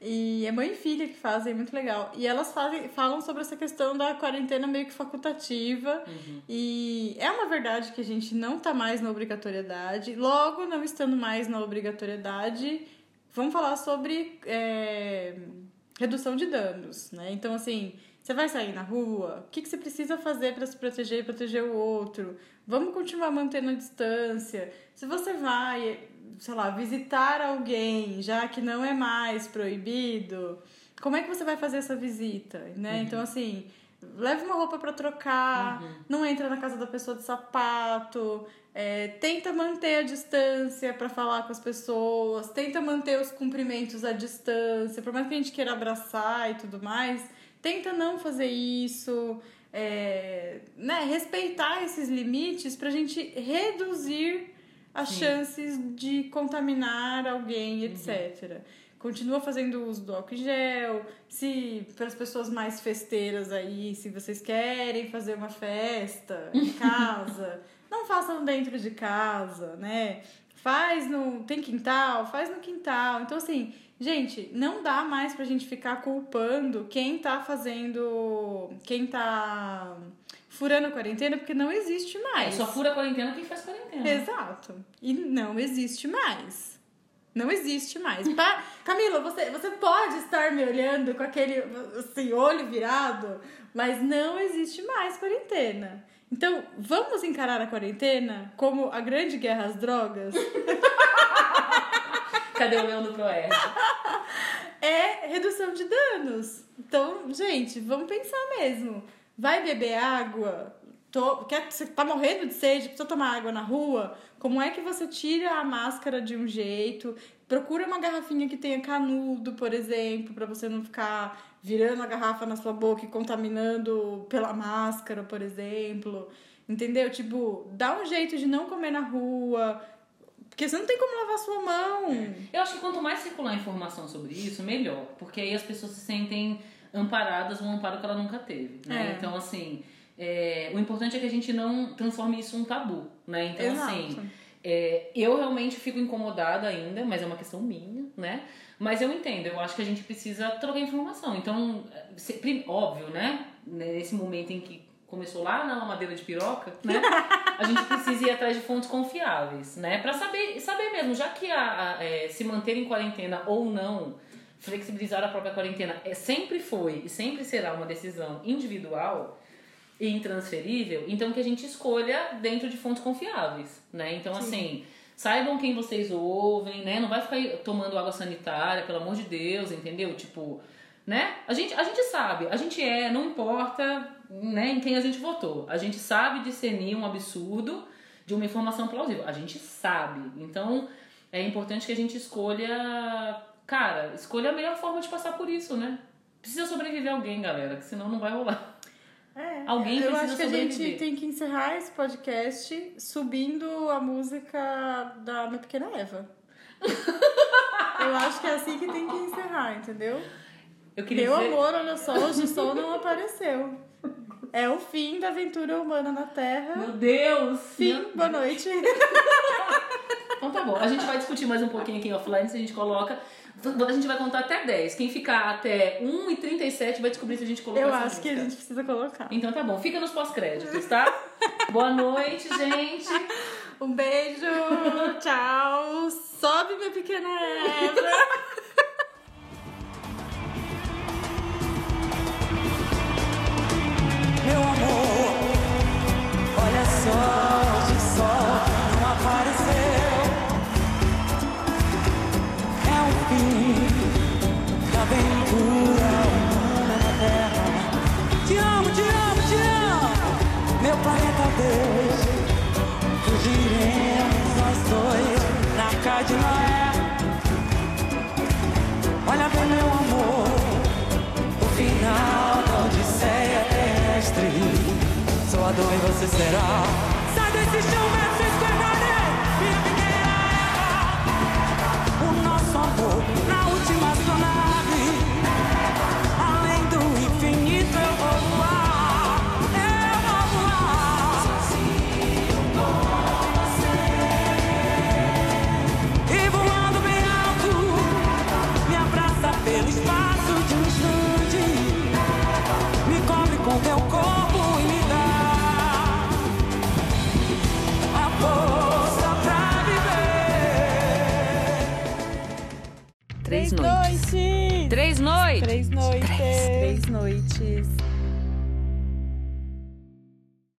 E é mãe e filha que fazem, é muito legal. E elas fazem, falam sobre essa questão da quarentena meio que facultativa. E é uma verdade que a gente não tá mais na obrigatoriedade. Logo, não estando mais na obrigatoriedade, vamos falar sobre é, redução de danos, né? Então, assim, você vai sair na rua, o que, que você precisa fazer para se proteger e proteger o outro? Vamos continuar mantendo a distância. Se você vai, sei lá, visitar alguém, já que não é mais proibido, como é que você vai fazer essa visita, né? Então, assim, leva uma roupa para trocar, não entra na casa da pessoa de sapato, é, tenta manter a distância para falar com as pessoas, tenta manter os cumprimentos à distância, por mais que a gente queira abraçar e tudo mais, tenta não fazer isso, é, né, respeitar esses limites pra gente reduzir as Sim. chances de contaminar alguém, Uhum. etc. Continua fazendo uso do álcool gel. Se para as pessoas mais festeiras aí, se vocês querem fazer uma festa em casa, não façam dentro de casa, né? Faz no tem quintal, faz no quintal. Então assim, gente, não dá mais pra gente ficar culpando quem tá fazendo, quem tá furando a quarentena, porque não existe É, mais. só fura a quarentena quem faz quarentena. Exato. E não existe mais. Não existe mais. Pa- Camila, você, você pode estar me olhando com aquele assim, olho virado, mas não existe mais quarentena. Então, vamos encarar a quarentena como a grande guerra às drogas? Cadê o leão do Proerd? é redução de danos. Então, gente, vamos pensar mesmo. Vai beber água? Tô, quer, você tá morrendo de sede, precisa tomar água na rua? Como é que você tira a máscara de um jeito? Procura uma garrafinha que tenha canudo, por exemplo, para você não ficar virando a garrafa na sua boca e contaminando pela máscara, por exemplo. Entendeu? Tipo, dá um jeito de não comer na rua. Porque você não tem como lavar sua mão. Eu acho que quanto mais circular informação sobre isso, melhor. Porque aí as pessoas se sentem amparadas um amparo que ela nunca teve. Né? É. Então, assim, é, o importante é que a gente não transforme isso em um tabu. Né? Então, Exato. assim, é, eu realmente fico incomodada ainda, mas é uma questão minha, né? Mas eu entendo, eu acho que a gente precisa trocar informação. Então, óbvio, né? Nesse momento em que começou lá na mamadeira de piroca, né? A gente precisa ir atrás de fontes confiáveis, né? Pra saber, saber mesmo, já que a, a- é, se manter em quarentena ou não, flexibilizar a própria quarentena é, sempre foi e sempre será uma decisão individual e intransferível, então que a gente escolha dentro de fontes confiáveis, né? Então, assim, saibam quem vocês ouvem, né? Não vai ficar tomando água sanitária, pelo amor de Deus, entendeu? Tipo, né? A gente, a gente sabe, a gente é, não importa né, em quem a gente votou. A gente sabe discernir um absurdo de uma informação plausível. A gente sabe. Então, é importante que a gente escolha, cara, escolha a melhor forma de passar por isso, né? Precisa sobreviver alguém, galera, que senão não vai rolar. É, Alguém eu acho que a sobreviver. gente tem que encerrar esse podcast subindo a música da minha pequena Eva. eu acho que é assim que tem que encerrar, entendeu? Eu queria Meu dizer... amor, olha só, hoje o sol não apareceu. É o fim da aventura humana na Terra. Meu Deus! Fim, Meu- boa noite. Então tá bom. A gente vai discutir mais um pouquinho aqui offline se a gente coloca. A gente vai contar até 10. Quem ficar até 1 e 37 vai descobrir se a gente colocou Eu acho que a gente precisa colocar. Então tá bom. Fica nos pós-créditos, tá? Boa noite, gente. Um beijo, tchau. Sobe minha pequena Eva. meu amor. O final da odisseia terrestre Sou a dor e você será Sai desse chão, vê noites. Três noites. Três. Três noites.